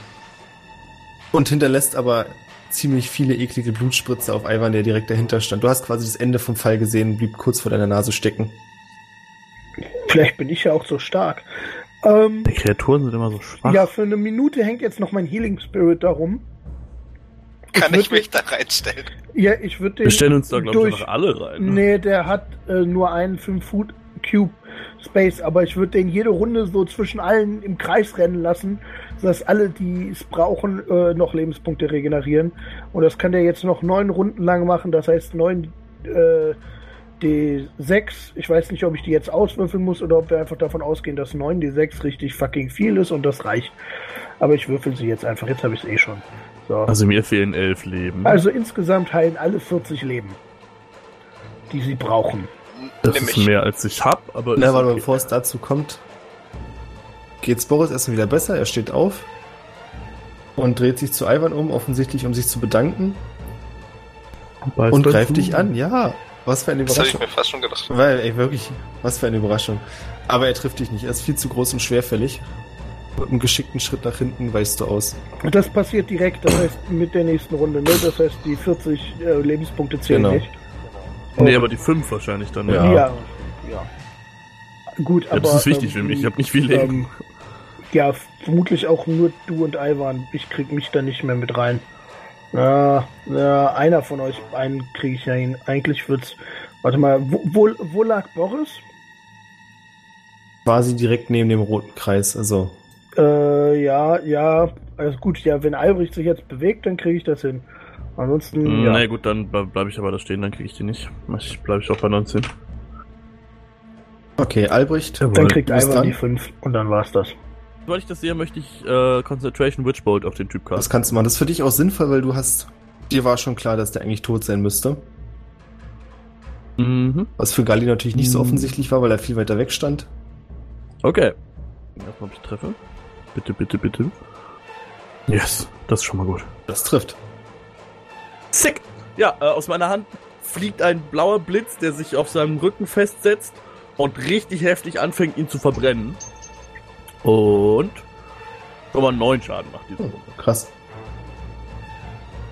Und hinterlässt aber ziemlich viele eklige Blutspritze auf Ivan, der direkt dahinter stand. Du hast quasi das Ende vom Pfeil gesehen, blieb kurz vor deiner Nase stecken. Vielleicht bin ich ja auch so stark. Ähm, Die Kreaturen sind immer so schwach. ja, für eine Minute hängt jetzt noch mein Healing Spirit darum. Kann ich ich mich da reinstellen? Ja, ich würde den. Wir stellen uns da, glaube ich, alle rein. Ne? Nee, der hat äh, nur einen 5 Foot Cube Space, aber ich würde den jede Runde so zwischen allen im Kreis rennen lassen, sodass alle, die es brauchen, äh, noch Lebenspunkte regenerieren. Und das kann der jetzt noch neun Runden lang machen, das heißt neun äh, D6. Ich weiß nicht, ob ich die jetzt auswürfeln muss oder ob wir einfach davon ausgehen, dass 9 D6 richtig fucking viel ist und das reicht. Aber ich würfel sie jetzt einfach, jetzt habe ich es eh schon. So. Also mir fehlen elf Leben. Also insgesamt heilen alle 40 Leben, die sie brauchen. das Nimm ist mehr als ich hab, aber Na, ist warte, okay. bevor es dazu kommt, geht's Boris erstmal wieder besser. Er steht auf und dreht sich zu Ivan um, offensichtlich um sich zu bedanken Beißt und greift dich an. Ja, was für eine Das habe ich Überraschung. mir fast schon gedacht. Weil, ey, wirklich, was für eine Überraschung. Aber er trifft dich nicht. Er ist viel zu groß und schwerfällig. Mit einem geschickten Schritt nach hinten weichst du aus. Und das passiert direkt, das heißt mit der nächsten Runde, ne? Das heißt, die 40 äh, Lebenspunkte zählen Genau. nicht. Nee, aber die fünf wahrscheinlich dann. Ja. Ja, Ja, ja. Gut, ja aber. das ist wichtig ähm, für mich. Ich habe nicht viel Leben. ähm, Ja, vermutlich auch nur du und Ivan. Ich krieg mich da nicht mehr mit rein. Ja, ja einer von euch einen kriege ich ja hin. Eigentlich wird's. Warte mal, wo, wo, wo lag Boris? Quasi direkt neben dem roten Kreis. Also, Äh, ja, ja, alles gut. Ja, wenn Albrecht sich jetzt bewegt, dann kriege ich das hin. Ansonsten, Mm, ja. Na gut, dann ble- bleibe ich aber da stehen, dann kriege ich die nicht. Ich bleibe ich auch bei 19. okay, Albrecht. Jawohl. dann kriegt Ivan die 5 und dann war's das. Sobald ich das sehe, möchte ich äh, Concentration Witchbolt auf den Typ Das casten. kannst du machen. Das ist für dich auch sinnvoll, weil du hast. Dir war schon klar, dass der eigentlich tot sein müsste. Mhm. Was für Galli natürlich nicht so Mhm. offensichtlich war, weil er viel weiter weg stand. Okay. Erstmal, ob ich treffe. Bitte, bitte, bitte. Yes, das ist schon mal gut. Das trifft. Sick! Ja, äh, aus meiner Hand fliegt ein blauer Blitz, der sich auf seinem Rücken festsetzt und richtig heftig anfängt, ihn zu verbrennen. Und schon mal neun Schaden macht diese Runde. krass.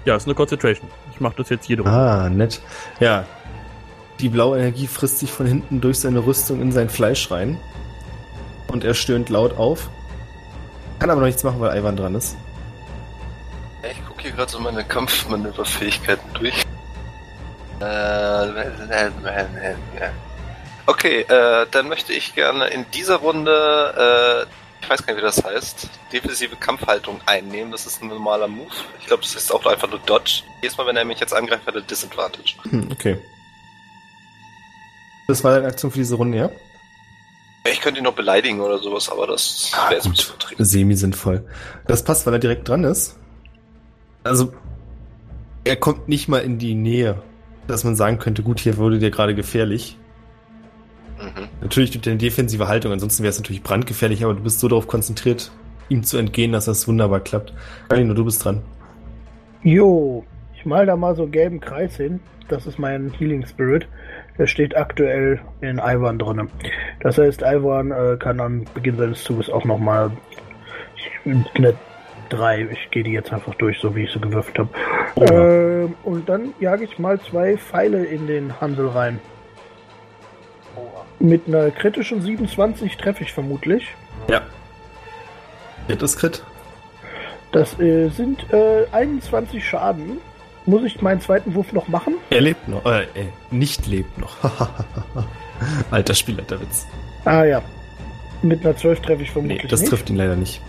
Ja, ist eine Concentration. Ich mache das jetzt jede Runde. Ah, nett. Ja. Die blaue Energie frisst sich von hinten durch seine Rüstung in sein Fleisch rein. Und er stöhnt laut auf. Kann aber noch nichts machen, weil Ivan dran ist. Ich gucke hier gerade so meine Kampfmanöverfähigkeiten durch. Äh, *laughs* okay, äh, dann möchte ich gerne in dieser Runde, äh, weiß gar nicht, wie das heißt, defensive Kampfhaltung einnehmen. Das ist ein normaler Move. Ich glaube, das ist auch einfach nur Dodge. Jedes Mal, wenn er mich jetzt angreift, hat er Disadvantage. Hm, okay. Das war deine Aktion für diese Runde, ja? Ich könnte ihn noch beleidigen oder sowas, aber das Ah, wäre jetzt ein bisschen übertrieben. Semi-sinnvoll. Das passt, weil er direkt dran ist. Also, er kommt nicht mal in die Nähe, dass man sagen könnte, gut, hier wurde dir gerade gefährlich. Mhm. Natürlich durch deine defensive Haltung, ansonsten wäre es natürlich brandgefährlich, aber du bist so darauf konzentriert, ihm zu entgehen, dass das wunderbar klappt. Galino, du bist dran. Jo, ich mal da mal so einen gelben Kreis hin. Das ist mein Healing Spirit. Der steht aktuell in Ivan drinne. Das heißt, Ivan äh, kann am Beginn seines Zuges auch nochmal eine 3. Ich gehe die jetzt einfach durch, so wie ich sie gewürft habe. Ähm, und dann jage ich mal zwei Pfeile in den Hansel rein. Mit einer kritischen 27 treffe ich vermutlich. Ja. Drittes Crit. Das äh, sind äh, 21 Schaden. Muss ich meinen zweiten Wurf noch machen? Er lebt noch. Äh, äh nicht lebt noch. *laughs* Alter Spieler, der Witz. Ah ja. Mit einer 12 treffe ich vermutlich Nee, das nicht. trifft ihn leider nicht.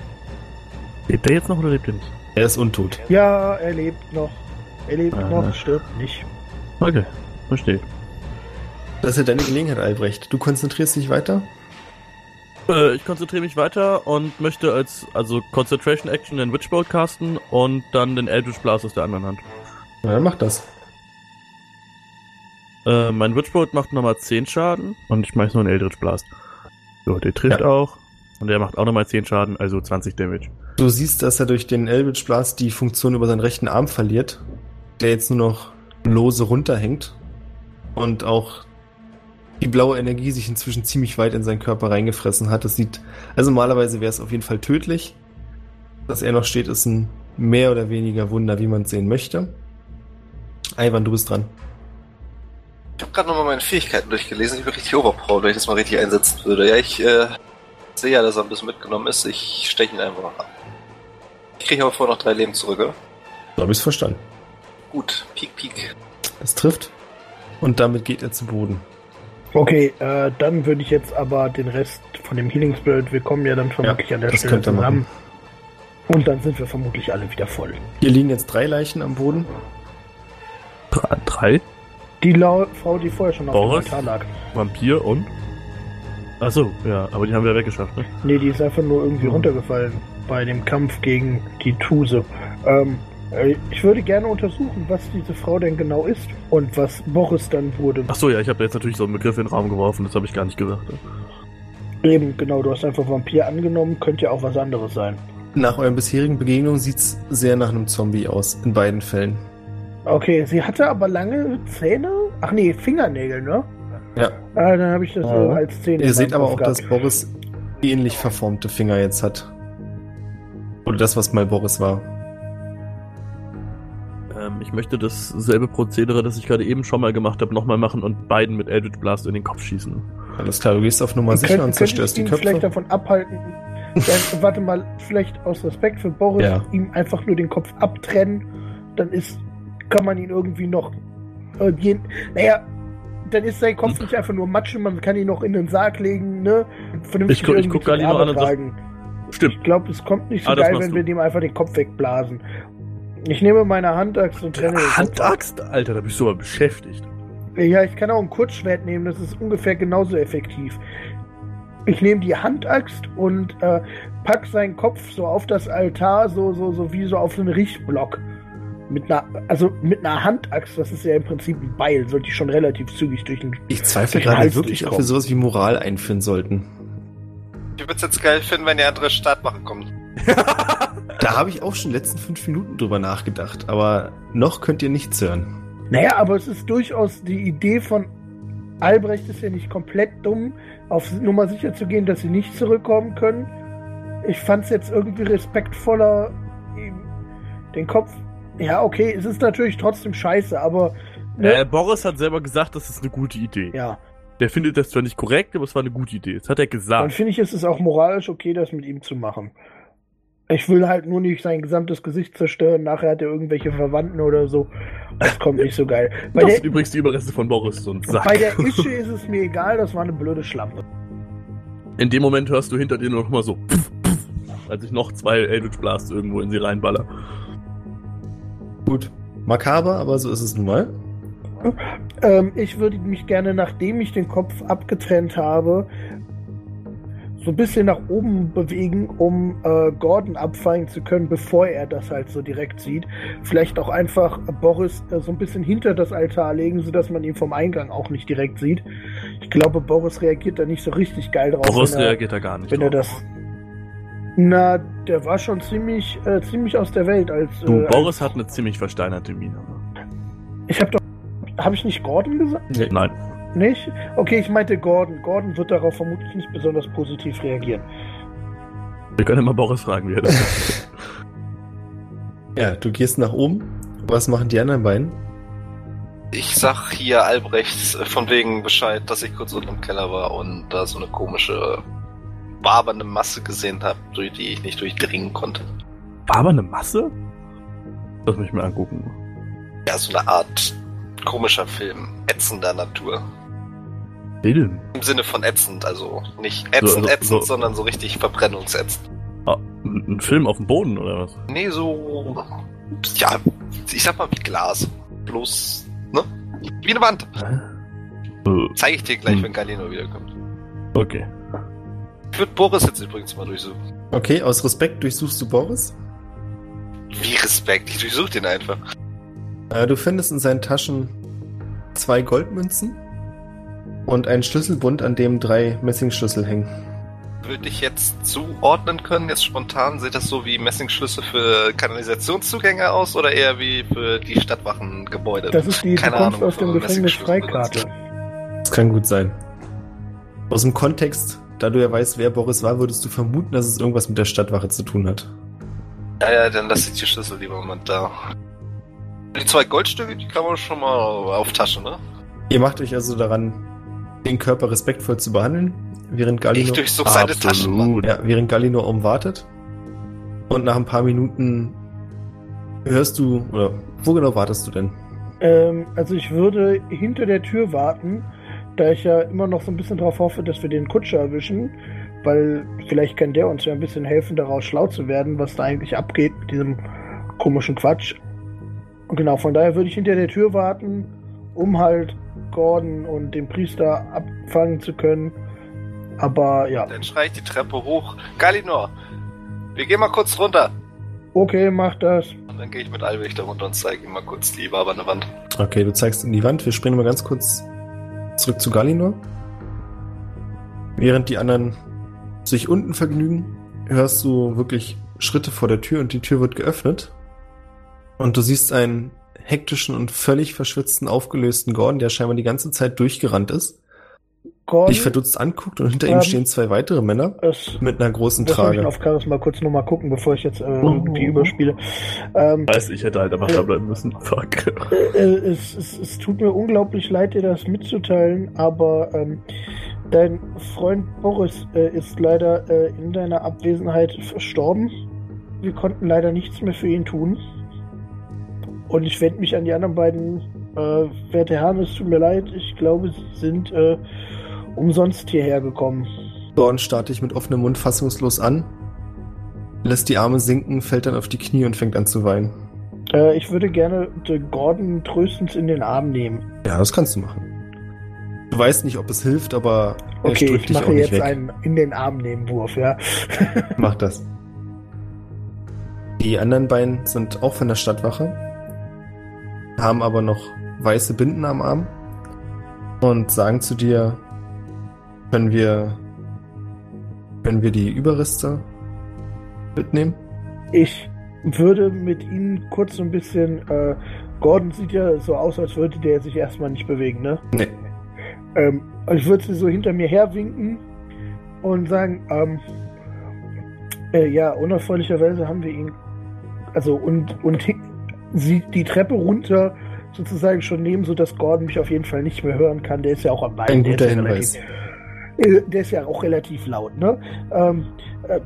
Lebt er jetzt noch oder lebt er nicht? Er ist untot. Ja, er lebt noch. Er lebt Ah. noch, stirbt nicht. Okay, verstehe. Das ist ja deine Gelegenheit, Albrecht. Du konzentrierst dich weiter? Äh, ich konzentriere mich weiter und möchte als, also Concentration Action den Witchbolt casten und dann den Eldritch Blast aus der anderen Hand. Na, dann mach das. Äh, mein Witchbolt macht nochmal 10 Schaden und ich schmeiß nur einen Eldritch Blast. So, der trifft Ja. auch. Und der macht auch nochmal 10 Schaden, also 20 Damage. Du siehst, dass er durch den Eldritch Blast die Funktion über seinen rechten Arm verliert, der jetzt nur noch lose runterhängt und auch die blaue Energie sich inzwischen ziemlich weit in seinen Körper reingefressen hat. Das sieht, also normalerweise wäre es auf jeden Fall tödlich. Dass er noch steht, ist ein mehr oder weniger Wunder, wie man es sehen möchte. Ivan, du bist dran. Ich habe gerade nochmal meine Fähigkeiten durchgelesen. Ich bin richtig overpowered, wenn ich das mal richtig einsetzen würde. Ja, ich äh, sehe ja, dass er ein bisschen mitgenommen ist. Ich steche ihn einfach ab. Ich kriege aber vorher noch drei Leben zurück, oder? So habe ich es verstanden. Gut, Peak, Peak. Es trifft und damit geht er zu Boden. Okay, äh, dann würde ich jetzt aber den Rest von dem Healing Spirit, wir kommen ja dann vermutlich Ja, an der das Stelle zusammen. Und dann sind wir vermutlich alle wieder voll. Hier liegen jetzt drei Leichen am Boden. Drei? drei? Die Lau Frau, die vorher schon auf Boris? dem Altar lag. Vampir und? Achso, ja, aber die haben wir weggeschafft, ne? Nee, die ist einfach nur irgendwie Hm. runtergefallen bei dem Kampf gegen die Tuse. Ähm, äh, ich würde gerne untersuchen, was diese Frau denn genau ist und was Boris dann wurde. Achso, ja, ich habe jetzt natürlich so einen Begriff in den Raum geworfen, das habe ich gar nicht gesagt. Eben, genau, du hast einfach Vampir angenommen, könnte ja auch was anderes sein. Nach euren bisherigen Begegnungen sieht's sehr nach einem Zombie aus, in beiden Fällen. Okay, sie hatte aber lange Zähne? Ach nee, Fingernägel, ne? Ja. Ah, dann habe ich das so Ja. als Zähne. Ihr seht aber auch, dass gehabt. Boris ähnlich verformte Finger jetzt hat. Oder das, was mal Boris war. Ich möchte dasselbe Prozedere, das ich gerade eben schon mal gemacht habe, nochmal machen und beiden mit Eldritch Blast in den Kopf schießen. Alles klar, du gehst auf Nummer sicher könnt- und zerstörst die ihn vielleicht Köpfe. davon abhalten. Ja, warte mal, vielleicht aus Respekt für Boris, Ja. ihm einfach nur den Kopf abtrennen. Dann ist, kann man ihn irgendwie noch. Äh, gehen. Naja, dann ist sein Kopf nicht einfach nur Matsche, man kann ihn noch in den Sarg legen, ne? Vernünftig Ich guck- ich guck zum Galino Erbe an und sag-. Stimmt. Ich glaube, es kommt nicht so Ah, geil, wenn du. wir dem einfach den Kopf wegblasen. Ich nehme meine Handaxt und trenne ab. Handaxt? Alter, da bist du aber beschäftigt. Ja, ich kann auch ein Kurzschwert nehmen, das ist ungefähr genauso effektiv. Ich nehme die Handaxt und äh, pack seinen Kopf so auf das Altar, so, so, so wie so auf einen Richtblock. Mit einer, also mit einer Handaxt, das ist ja im Prinzip ein Beil, sollte ich schon relativ zügig durch den. Ich zweifle den gerade Hals wirklich, ob wir sowas wie Moral einführen sollten. Ich würde es jetzt geil finden, wenn die andere Startmache kommt. *laughs* Da habe ich auch schon die letzten fünf Minuten drüber nachgedacht, aber noch könnt ihr nichts hören. Naja, aber es ist durchaus die Idee von Albrecht ist ja nicht komplett dumm, auf Nummer sicher zu gehen, dass sie nicht zurückkommen können. Ich fand es jetzt irgendwie respektvoller, ihm den Kopf. Ja, okay, es ist natürlich trotzdem scheiße, aber. Ne? Äh, Boris hat selber gesagt, das ist eine gute Idee. ja, Der findet das zwar nicht korrekt, aber es war eine gute Idee. Das hat er dann gesagt. finde ich, es ist auch moralisch okay, das mit ihm zu machen. Ich will halt nur nicht sein gesamtes Gesicht zerstören, nachher hat er irgendwelche Verwandten oder so. Das kommt nicht so geil. Bei Das der, sind übrigens die Überreste von Boris, ein Sack. bei der *laughs* Ische ist es mir egal, das war eine blöde Schlampe. In dem Moment hörst du hinter dir noch mal so, pff, pff, als ich noch zwei Eldritch Blasts irgendwo in sie reinballer. Gut. Makaber, aber so ist es nun mal. Ähm, ich würde mich gerne, nachdem ich den Kopf abgetrennt habe, so ein bisschen nach oben bewegen, um äh, Gordon abfangen zu können, bevor er das halt so direkt sieht. Vielleicht auch einfach Boris äh, so ein bisschen hinter das Altar legen, sodass man ihn vom Eingang auch nicht direkt sieht. Ich glaube, Boris reagiert da nicht so richtig geil drauf. Boris er, reagiert da gar nicht wenn er drauf. das. Na, der war schon ziemlich, äh, ziemlich aus der Welt als. Du, äh, Boris hat eine ziemlich versteinerte Miene. Ich habe doch. Habe ich nicht Gordon gesagt? Nee. Nein. Nicht? Okay, ich meinte Gordon. Gordon wird darauf vermutlich nicht besonders positiv reagieren. Wir können immer Boris fragen, wie er das *laughs* Ja, du gehst nach oben. Was machen die anderen beiden? Ich sag hier Albrecht äh, von wegen Bescheid, dass ich kurz unten im Keller war und da so eine komische wabernde Masse gesehen habe, durch die ich nicht durchdringen konnte. War aber eine Masse? Lass mich mal angucken. ja, so eine Art komischer Film, ätzender Natur. Film. Im Sinne von ätzend, also nicht ätzend, also- ätzend, so- sondern so richtig verbrennungsätzend. Ah, ein ein Film auf dem Boden oder was? Nee, so, ja, ich sag mal wie Glas. Bloß, ne? Wie eine Wand. Äh, Zeige ich dir gleich, Hm. wenn Galino wiederkommt. Okay. Ich würde Boris jetzt übrigens mal durchsuchen. Okay, aus Respekt durchsuchst du Boris. Wie Respekt, ich durchsuche den einfach. Äh, du findest in seinen Taschen zwei Goldmünzen und einen Schlüsselbund, an dem drei Messingschlüssel hängen. Würde ich jetzt zuordnen können, jetzt spontan? Sieht das so wie Messingschlüsse für Kanalisationszugänge aus oder eher wie für die Stadtwachengebäude? Das ist die, Keine Ahnung, aus dem Gefängnis Messingschlüssel Freikarte. Das kann gut sein. Aus dem Kontext, da du ja weißt, wer Boris war, würdest du vermuten, dass es irgendwas mit der Stadtwache zu tun hat. Ja, ja, dann lass ich die Schlüssel lieber mal da. Die zwei Goldstücke, die kann man schon mal auf Tasche, ne? Ihr macht euch also daran, den Körper respektvoll zu behandeln, während Ich Galino, durchsuche seine Taschen. Mann. Ja, während Galino umwartet. Und nach ein paar Minuten hörst du, oder wo genau wartest du denn? Ähm, also ich würde hinter der Tür warten, da ich ja immer noch so ein bisschen darauf hoffe, dass wir den Kutscher erwischen, weil vielleicht kann der uns ja ein bisschen helfen, daraus schlau zu werden, was da eigentlich abgeht mit diesem komischen Quatsch. Und genau, von daher würde ich hinter der Tür warten, um halt Gordon und den Priester abfangen zu können. Aber ja, Dann schrei ich die Treppe hoch. Galinor, wir gehen mal kurz runter. okay, mach das. Und dann gehe ich mit Alwig da runter und zeige ihm mal kurz die wabernde Wand. Okay, du zeigst in die Wand. Wir springen mal ganz kurz zurück zu Galinor. Während die anderen sich unten vergnügen, hörst du wirklich Schritte vor der Tür und die Tür wird geöffnet. Und du siehst einen hektischen und völlig verschwitzten, aufgelösten Gordon, der scheinbar die ganze Zeit durchgerannt ist, Gordon, dich verdutzt anguckt und hinter ihm Ähm, stehen zwei weitere Männer es, mit einer großen muss ich Trage. auf Charisma kurz nochmal gucken, bevor ich jetzt äh, irgendwie überspiele. Ähm, Weiß, ich hätte halt einfach da bleiben müssen. Fuck. Äh, es, es, es tut mir unglaublich leid, dir das mitzuteilen, aber ähm, dein Freund Boris äh, ist leider äh, in deiner Abwesenheit verstorben. Wir konnten leider nichts mehr für ihn tun. Und ich wende mich an die anderen beiden. Äh, werte Herren, es tut mir leid. Ich glaube, sie sind äh, umsonst hierher gekommen. Gordon starrt dich mit offenem Mund fassungslos an, lässt die Arme sinken, fällt dann auf die Knie und fängt an zu weinen. Äh, ich würde gerne Gordon tröstend in den Arm nehmen. Ja, das kannst du machen. Du weißt nicht, ob es hilft, aber er Okay, drückt ich dich auch mache nicht jetzt weg. einen in den Arm nehmen Wurf, ja. Mach das. Die anderen beiden sind auch von der Stadtwache, haben aber noch weiße Binden am Arm und sagen zu dir, können wir, können wir die Überreste mitnehmen? Ich würde mit Ihnen kurz so ein bisschen. Äh, Gordon sieht ja so aus, als würde der sich erstmal nicht bewegen, ne? Nee. Ähm, ich würde sie so hinter mir herwinken und sagen, ähm, äh, ja, unerfreulicherweise haben wir ihn. Also, und, und sie die Treppe runter sozusagen schon nehmen, sodass Gordon mich auf jeden Fall nicht mehr hören kann. Der ist ja auch am Bein. Ein der guter ist ja Hinweis. Relativ, äh, der ist ja auch relativ laut, ne? Ähm, äh,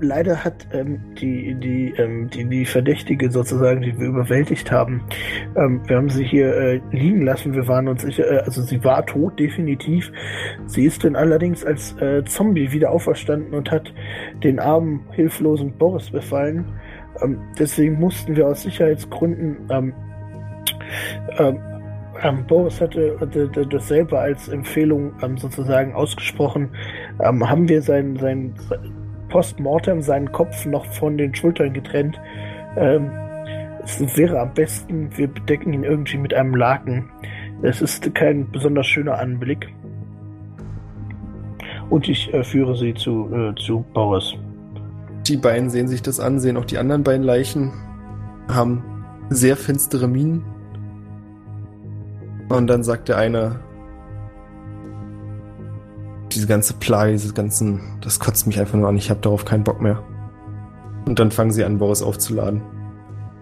leider hat ähm, die, die, ähm, die, die Verdächtige sozusagen, die wir überwältigt haben, ähm, wir haben sie hier äh, liegen lassen. Wir waren uns sicher, äh, also sie war tot, definitiv. Sie ist dann allerdings als äh, Zombie wieder auferstanden und hat den armen, hilflosen Boris befallen. Ähm, deswegen mussten wir aus Sicherheitsgründen ähm, ähm, ähm, Boris hatte, hatte, hatte dasselbe als Empfehlung ähm, sozusagen ausgesprochen. Ähm, haben wir sein, sein Postmortem, seinen Kopf noch von den Schultern getrennt. Ähm, es wäre am besten, wir bedecken ihn irgendwie mit einem Laken. Es ist kein besonders schöner Anblick. Und ich äh, führe sie zu, äh, zu Boris. Die beiden sehen sich das an, sehen auch die anderen beiden Leichen, haben sehr finstere Minen. Und dann sagt der eine, diese ganze Plage, dieses ganzen, das kotzt mich einfach nur an, ich habe darauf keinen Bock mehr. Und dann fangen sie an, Boris aufzuladen.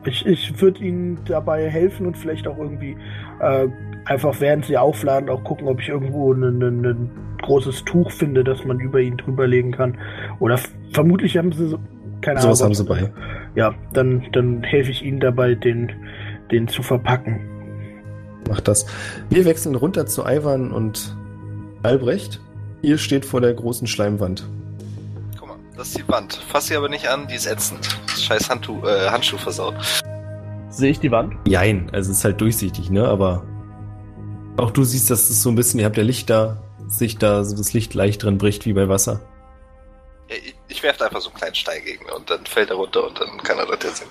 Ich, ich würde ihnen dabei helfen und vielleicht auch irgendwie äh, einfach während sie aufladen auch gucken, ob ich irgendwo ein ein großes Tuch finde, das man über ihn drüber legen kann. Oder vermutlich haben sie so, keine Sowas Ahnung. haben sie bei. Ja, dann, dann helfe ich ihnen dabei, den, den zu verpacken. Macht das. Wir wechseln runter zu Ivan und Albrecht. Ihr steht vor der großen Schleimwand. Guck mal, das ist die Wand. Fass sie aber nicht an, die ist ätzend. Das scheiß Handtuch, äh, Handschuh versaut. Sehe ich die Wand? Jein, also es ist halt durchsichtig, ne? Aber auch du siehst, dass es so ein bisschen, ihr habt ja Licht da, sich da so das Licht leicht drin bricht wie bei Wasser. Ja, ich, ich werfe da einfach so einen kleinen Stein gegen und dann fällt er runter und dann kann er das jetzt sehen.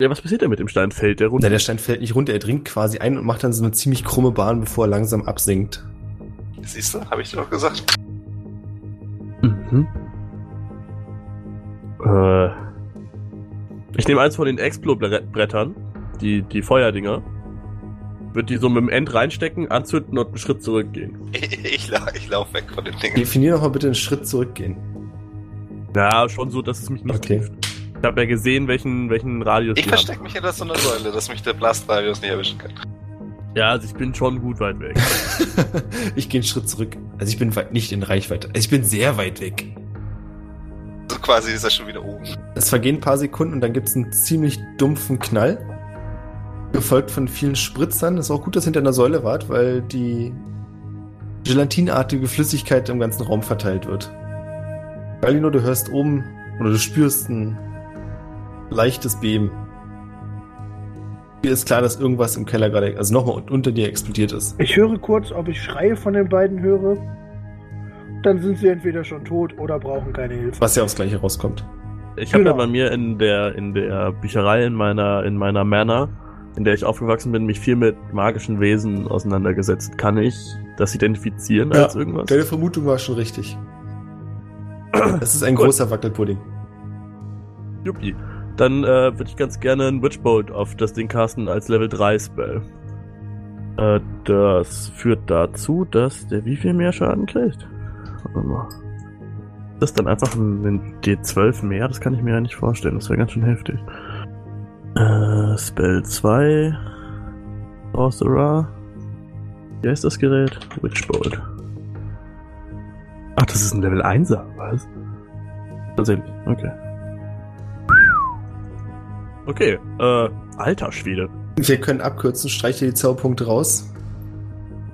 Ja, was passiert denn mit dem Stein? Fällt der runter? Na, der Stein fällt nicht runter, er dringt quasi ein und macht dann so eine ziemlich krumme Bahn, bevor er langsam absinkt. Siehst du, habe ich dir doch gesagt. Mhm. Äh, ich nehme eins von den Explo-Brettern, die, die Feuerdinger, würde die so mit dem End reinstecken, anzünden und einen Schritt zurückgehen. *laughs* Ich, ich, ich laufe weg von dem Ding. Definier noch mal bitte einen Schritt zurückgehen. Ja, schon so, dass es mich nicht Okay. trifft. Ich habe ja gesehen, welchen, welchen Radius Ich verstecke mich hinter so einer Säule, dass mich der Blastradius nicht erwischen kann. Ja, also ich bin schon gut weit weg. *laughs* ich gehe einen Schritt zurück. Also ich bin weit, nicht in Reichweite. Also ich bin sehr weit weg. So quasi ist er schon wieder oben. Es vergehen ein paar Sekunden und dann gibt es einen ziemlich dumpfen Knall. Gefolgt von vielen Spritzern. ist auch gut, dass ihr hinter einer Säule wart, weil die gelatinartige Flüssigkeit im ganzen Raum verteilt wird. Galino, du hörst oben oder du spürst ein leichtes Beben. Dir ist klar, dass irgendwas im Keller gerade, also nochmal unter dir explodiert ist. Ich höre kurz, ob ich Schreie von den beiden höre. Dann sind sie entweder schon tot oder brauchen keine Hilfe. Was ja aufs Gleiche rauskommt. Ich habe Genau. ja bei mir in der in der Bücherei in meiner in meiner Manor, in der ich aufgewachsen bin, mich viel mit magischen Wesen auseinandergesetzt. Kann ich das identifizieren Ja, als irgendwas? Deine Vermutung war schon richtig. *clears throat* Das ist ein Gut. großer Wackelpudding. Juppie. Dann äh, würde ich ganz gerne einen Witchbolt auf das Ding casten als Level 3 Spell. Äh, das führt dazu, dass der wie viel mehr Schaden kriegt? Warte mal. Das ist dann einfach ein, ein D12 mehr? Das kann ich mir ja nicht vorstellen. Das wäre ganz schön heftig. Äh, Spell 2. Sorcerer. Wie heißt das Gerät? Witchbolt. Ach, das ist ein Level 1er, was? Tatsächlich, okay. Okay, äh, alter Schwede. Wir können abkürzen, streich dir die Zauberpunkte raus.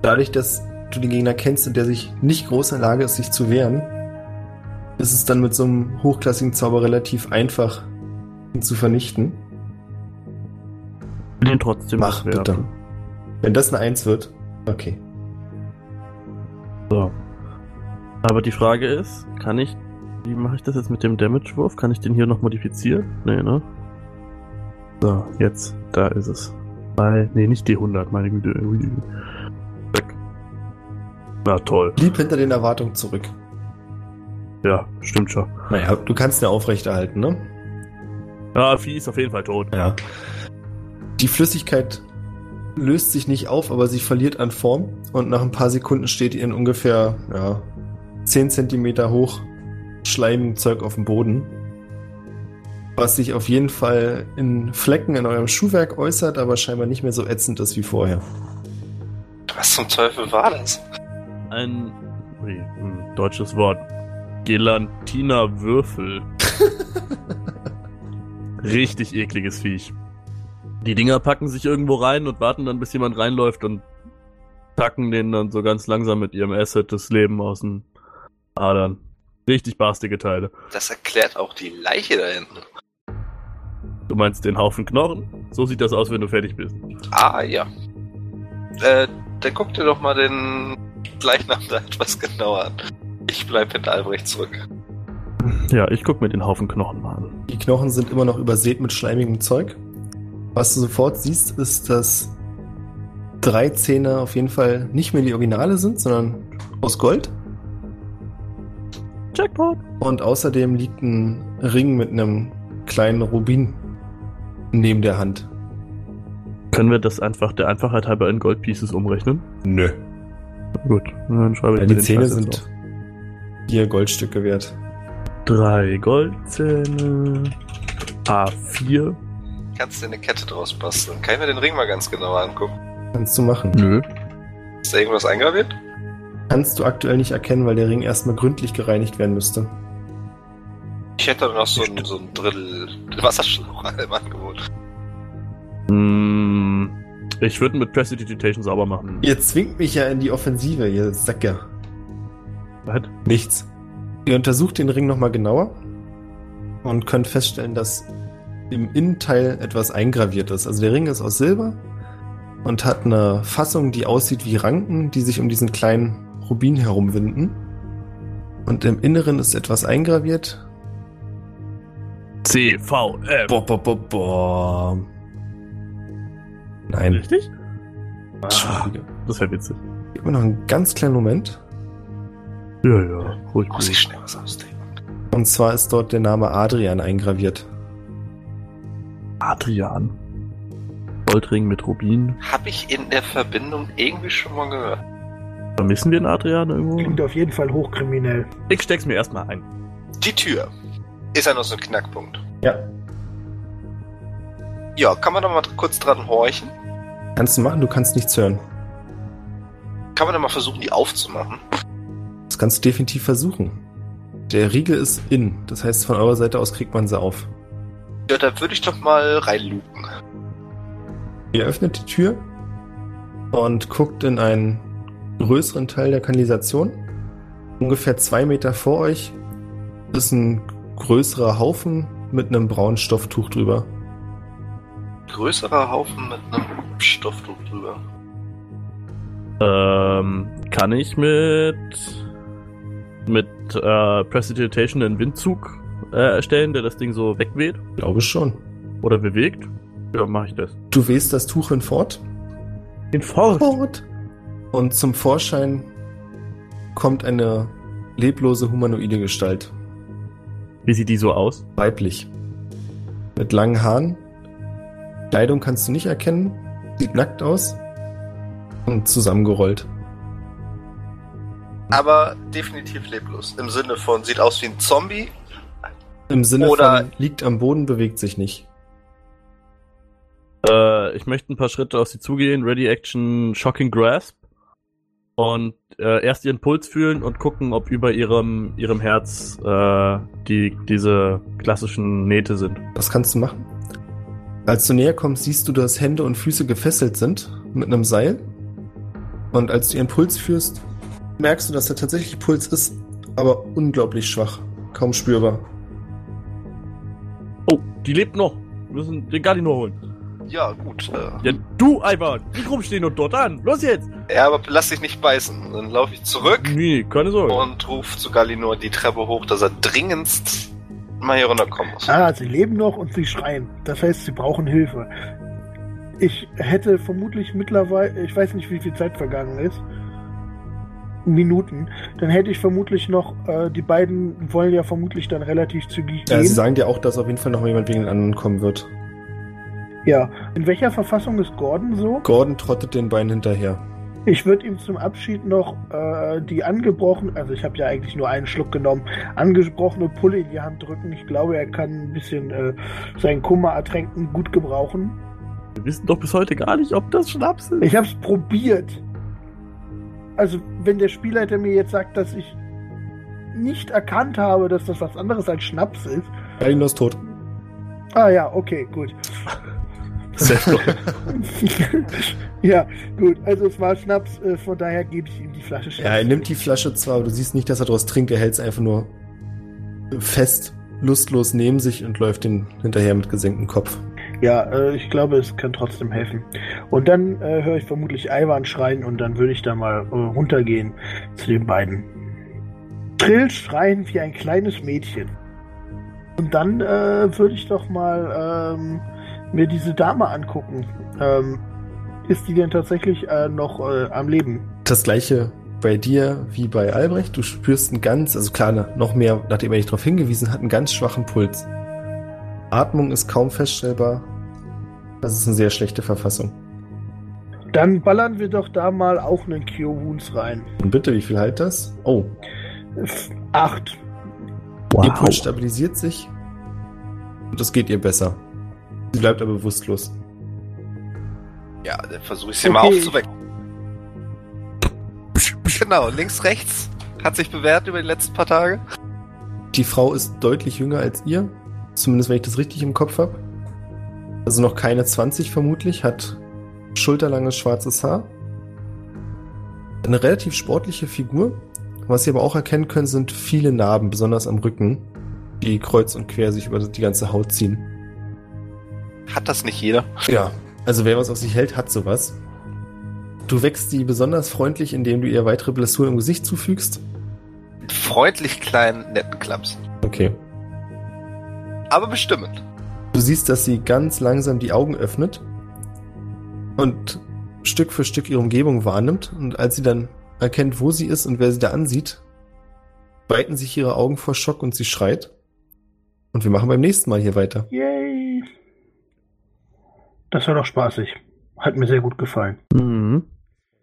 Dadurch, dass du den Gegner kennst und der sich nicht groß in der Lage ist, sich zu wehren, ist es dann mit so einem hochklassigen Zauber relativ einfach, ihn zu vernichten. Ihn trotzdem Mach bitte. Wenn das eine Eins wird, okay. So. Aber die Frage ist, kann ich, wie mache ich das jetzt mit dem Damage-Wurf? Kann ich den hier noch modifizieren? Nee, ne? So, jetzt, da ist es. Bei, nee, nicht D100, meine Güte. Weg. Na toll. Blieb hinter den Erwartungen zurück. Ja, stimmt schon. Naja, du kannst ihn ja aufrechterhalten, ne? Ja, Vieh ist auf jeden Fall tot. Ja. Die Flüssigkeit löst sich nicht auf, aber sie verliert an Form und nach ein paar Sekunden steht ihr in ungefähr ja, 10 Zentimeter hoch schleimigem Zeug auf dem Boden. Was sich auf jeden Fall in Flecken in eurem Schuhwerk äußert, aber scheinbar nicht mehr so ätzend ist wie vorher. Was zum Teufel war das? Ein, ui, hm, deutsches Wort. Gelantina-Würfel. *laughs* Richtig ekliges Viech. Die Dinger packen sich irgendwo rein und warten dann, bis jemand reinläuft und packen den dann so ganz langsam mit ihrem Asset das Leben aus den Adern. Richtig barstige Teile. Das erklärt auch die Leiche da hinten. Du meinst den Haufen Knochen? So sieht das aus, wenn du fertig bist. Ah, ja. Äh, dann guck dir doch mal den Leichnam da etwas genauer an. Ich bleib hinter Albrecht zurück. Ja, ich guck mir den Haufen Knochen mal an. Die Knochen sind immer noch übersät mit schleimigem Zeug. Was du sofort siehst, ist, dass drei Zähne auf jeden Fall nicht mehr die Originale sind, sondern aus Gold. Jackpot! Und außerdem liegt ein Ring mit einem kleinen Rubin neben der Hand. Können wir das einfach der Einfachheit halber in Goldpieces umrechnen? Nö. Gut, dann schreibe ich Ja, die den Zähne Scheiß sind vier Goldstücke wert. Drei Goldzähne. A4. Kannst dir eine Kette draus basteln. Kann ich mir den Ring mal ganz genauer angucken? Kannst du machen. Nö. Ist da irgendwas eingraviert? Kannst du aktuell nicht erkennen, weil der Ring erstmal gründlich gereinigt werden müsste. Ich hätte noch so ein, so ein Drittel Wasserschlauch *laughs* im Angebot. Mm, ich würde mit Prestidigitation sauber machen. Ihr zwingt mich ja in die Offensive, ihr Säcke. Was? Nichts. Ihr untersucht den Ring nochmal genauer und könnt feststellen, dass im Innenteil etwas eingraviert ist. Also der Ring ist aus Silber und hat eine Fassung, die aussieht wie Ranken, die sich um diesen kleinen Rubin herumwinden. Und im Inneren ist etwas eingraviert. CVM. Boah, boah, boah, boah. Nein. Richtig? Ah, das wäre witzig. Gib mir noch einen ganz kleinen Moment. Ja, ja, ruhig. Muss ich schnell was ausdenken. Und zwar ist dort der Name Adrian eingraviert. Adrian. Goldring mit Rubin. Habe ich in der Verbindung irgendwie schon mal gehört. Vermissen wir den Adrian irgendwo? Klingt auf jeden Fall hochkriminell. Ich steck's mir erstmal ein. Die Tür. Ist ja noch so ein Knackpunkt. Ja. Ja, kann man da mal kurz dran horchen? Kannst du machen, du kannst nichts hören. Kann man da mal versuchen, die aufzumachen? Das kannst du definitiv versuchen. Der Riegel ist in, das heißt, von eurer Seite aus kriegt man sie auf. Ja, da würde ich doch mal reinluken. Ihr öffnet die Tür und guckt in einen größeren Teil der Kanalisation. Ungefähr zwei Meter vor euch ist ein größerer Haufen mit einem braunen Stofftuch drüber. Größerer Haufen mit einem Stofftuch drüber. Ähm, kann ich mit mit äh, Prestidigitation einen Windzug äh, erstellen, der das Ding so wegweht Glaube schon. oder bewegt? Ja, mache ich das. Du wehst das Tuch hinfort. Den Fort. Fort. Und zum Vorschein kommt eine leblose humanoide Gestalt. Wie sieht die so aus? Weiblich. Mit langen Haaren. Kleidung kannst du nicht erkennen. Sieht nackt aus. Und zusammengerollt. Aber definitiv leblos. Im Sinne von, sieht aus wie ein Zombie. Im Sinne Oder- von liegt am Boden, bewegt sich nicht. Äh, ich möchte ein paar Schritte auf sie zugehen. Ready Action Shocking Grasp. Und äh, erst ihren Puls fühlen und gucken, ob über ihrem, ihrem Herz äh, die, diese klassischen Nähte sind. Das kannst du machen. Als du näher kommst, siehst du, dass Hände und Füße gefesselt sind mit einem Seil. Und als du ihren Puls führst, merkst du, dass er tatsächlich Puls ist, aber unglaublich schwach. Kaum spürbar. Die lebt noch. Wir müssen den Gallinor holen. Ja, gut. Äh, Ja, du, Ivan, nicht rumstehen und dort an. Los jetzt! ja, aber lass dich nicht beißen. Dann laufe ich zurück Nee, keine Sorge. und rufe zu Galinor die Treppe hoch, dass er dringendst mal hier runterkommen muss. Ah, sie leben noch und sie schreien. Das heißt, sie brauchen Hilfe. Ich hätte vermutlich mittlerweile, ich weiß nicht, wie viel Zeit vergangen ist. Minuten. Dann hätte ich vermutlich noch, äh, die beiden wollen ja vermutlich dann relativ zügig Ja, gehen. sie sagen dir auch, dass auf jeden Fall noch mal jemand wegen den anderen kommen wird. ja. In welcher Verfassung ist Gordon so? Gordon trottet den Beinen hinterher. Ich würde ihm zum Abschied noch äh, die angebrochen, also ich habe ja eigentlich nur einen Schluck genommen, angesprochene Pulle in die Hand drücken. Ich glaube, er kann ein bisschen äh, seinen Kummer ertränken gut gebrauchen. Wir wissen doch bis heute gar nicht, ob das Schnaps ist. Ich habe es probiert. Also, wenn der Spielleiter mir jetzt sagt, dass ich nicht erkannt habe, dass das was anderes als Schnaps ist. Galinor ist tot. Ah ja, okay, gut. Sehr *laughs* ja, gut. Also es war Schnaps, äh, von daher gebe ich ihm die Flasche Schnaps. Ja, er nimmt die Flasche zwar, aber du siehst nicht, dass er daraus trinkt. Er hält es einfach nur fest, lustlos neben sich und läuft den hinterher mit gesenktem Kopf. Ja, äh, ich glaube, es kann trotzdem helfen. Und dann äh, höre ich vermutlich Ivan schreien und dann würde ich da mal äh, runtergehen zu den beiden. Trill schreien wie ein kleines Mädchen. Und dann äh, würde ich doch mal ähm, mir diese Dame angucken. Ähm, ist die denn tatsächlich äh, noch äh, am Leben? Das gleiche bei dir wie bei Albrecht. Du spürst einen ganz, also klar, noch mehr, nachdem er dich darauf hingewiesen hat, einen ganz schwachen Puls. Atmung ist kaum feststellbar. Das ist eine sehr schlechte Verfassung. Dann ballern wir doch da mal auch einen Cure Wounds rein. Und bitte, wie viel halt das? Oh, Acht. ihr Puls stabilisiert sich. Und es geht ihr besser. Sie bleibt aber bewusstlos. Ja, dann versuche ich sie Okay. mal aufzuwecken. Genau, links, rechts. Hat sich bewährt über die letzten paar Tage. Die Frau ist deutlich jünger als ihr. Zumindest wenn ich das richtig im Kopf habe. Also noch keine 20 vermutlich, hat schulterlanges schwarzes Haar. Eine relativ sportliche Figur. Was Sie aber auch erkennen können, sind viele Narben, besonders am Rücken, die kreuz und quer sich über die ganze Haut ziehen. Hat das nicht jeder? Ja, also wer was auf sich hält, hat sowas. Du wächst sie besonders freundlich, indem du ihr weitere Blessuren im Gesicht zufügst. Freundlich kleinen, netten Klaps. Okay. Aber bestimmend. Du siehst, dass sie ganz langsam die Augen öffnet und Stück für Stück ihre Umgebung wahrnimmt. Und als sie dann erkennt, wo sie ist und wer sie da ansieht, weiten sich ihre Augen vor Schock und sie schreit. Und wir machen beim nächsten Mal hier weiter. Yay! Das war doch spaßig. Hat mir sehr gut gefallen. Mhm.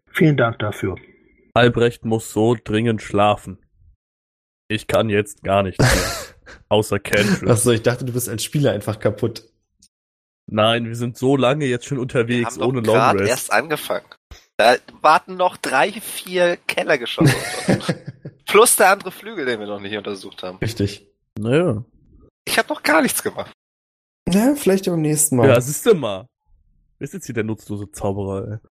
Vielen Dank dafür. Albrecht muss so dringend schlafen. Ich kann jetzt gar nicht mehr. *laughs* Außer Cantrip. Achso, ich dachte, du bist als Spieler einfach kaputt. Nein, wir sind so lange jetzt schon Wir unterwegs haben doch ohne Long Rest. erst angefangen. Da warten noch drei, vier Kellergeschosse. *laughs* Plus der andere Flügel, den wir noch nicht untersucht haben. Richtig. Naja. Ich habe noch gar nichts gemacht. Ja, vielleicht beim nächsten Mal. Ja, siehst du mal. Wer ist jetzt hier der nutzlose Zauberer, ey?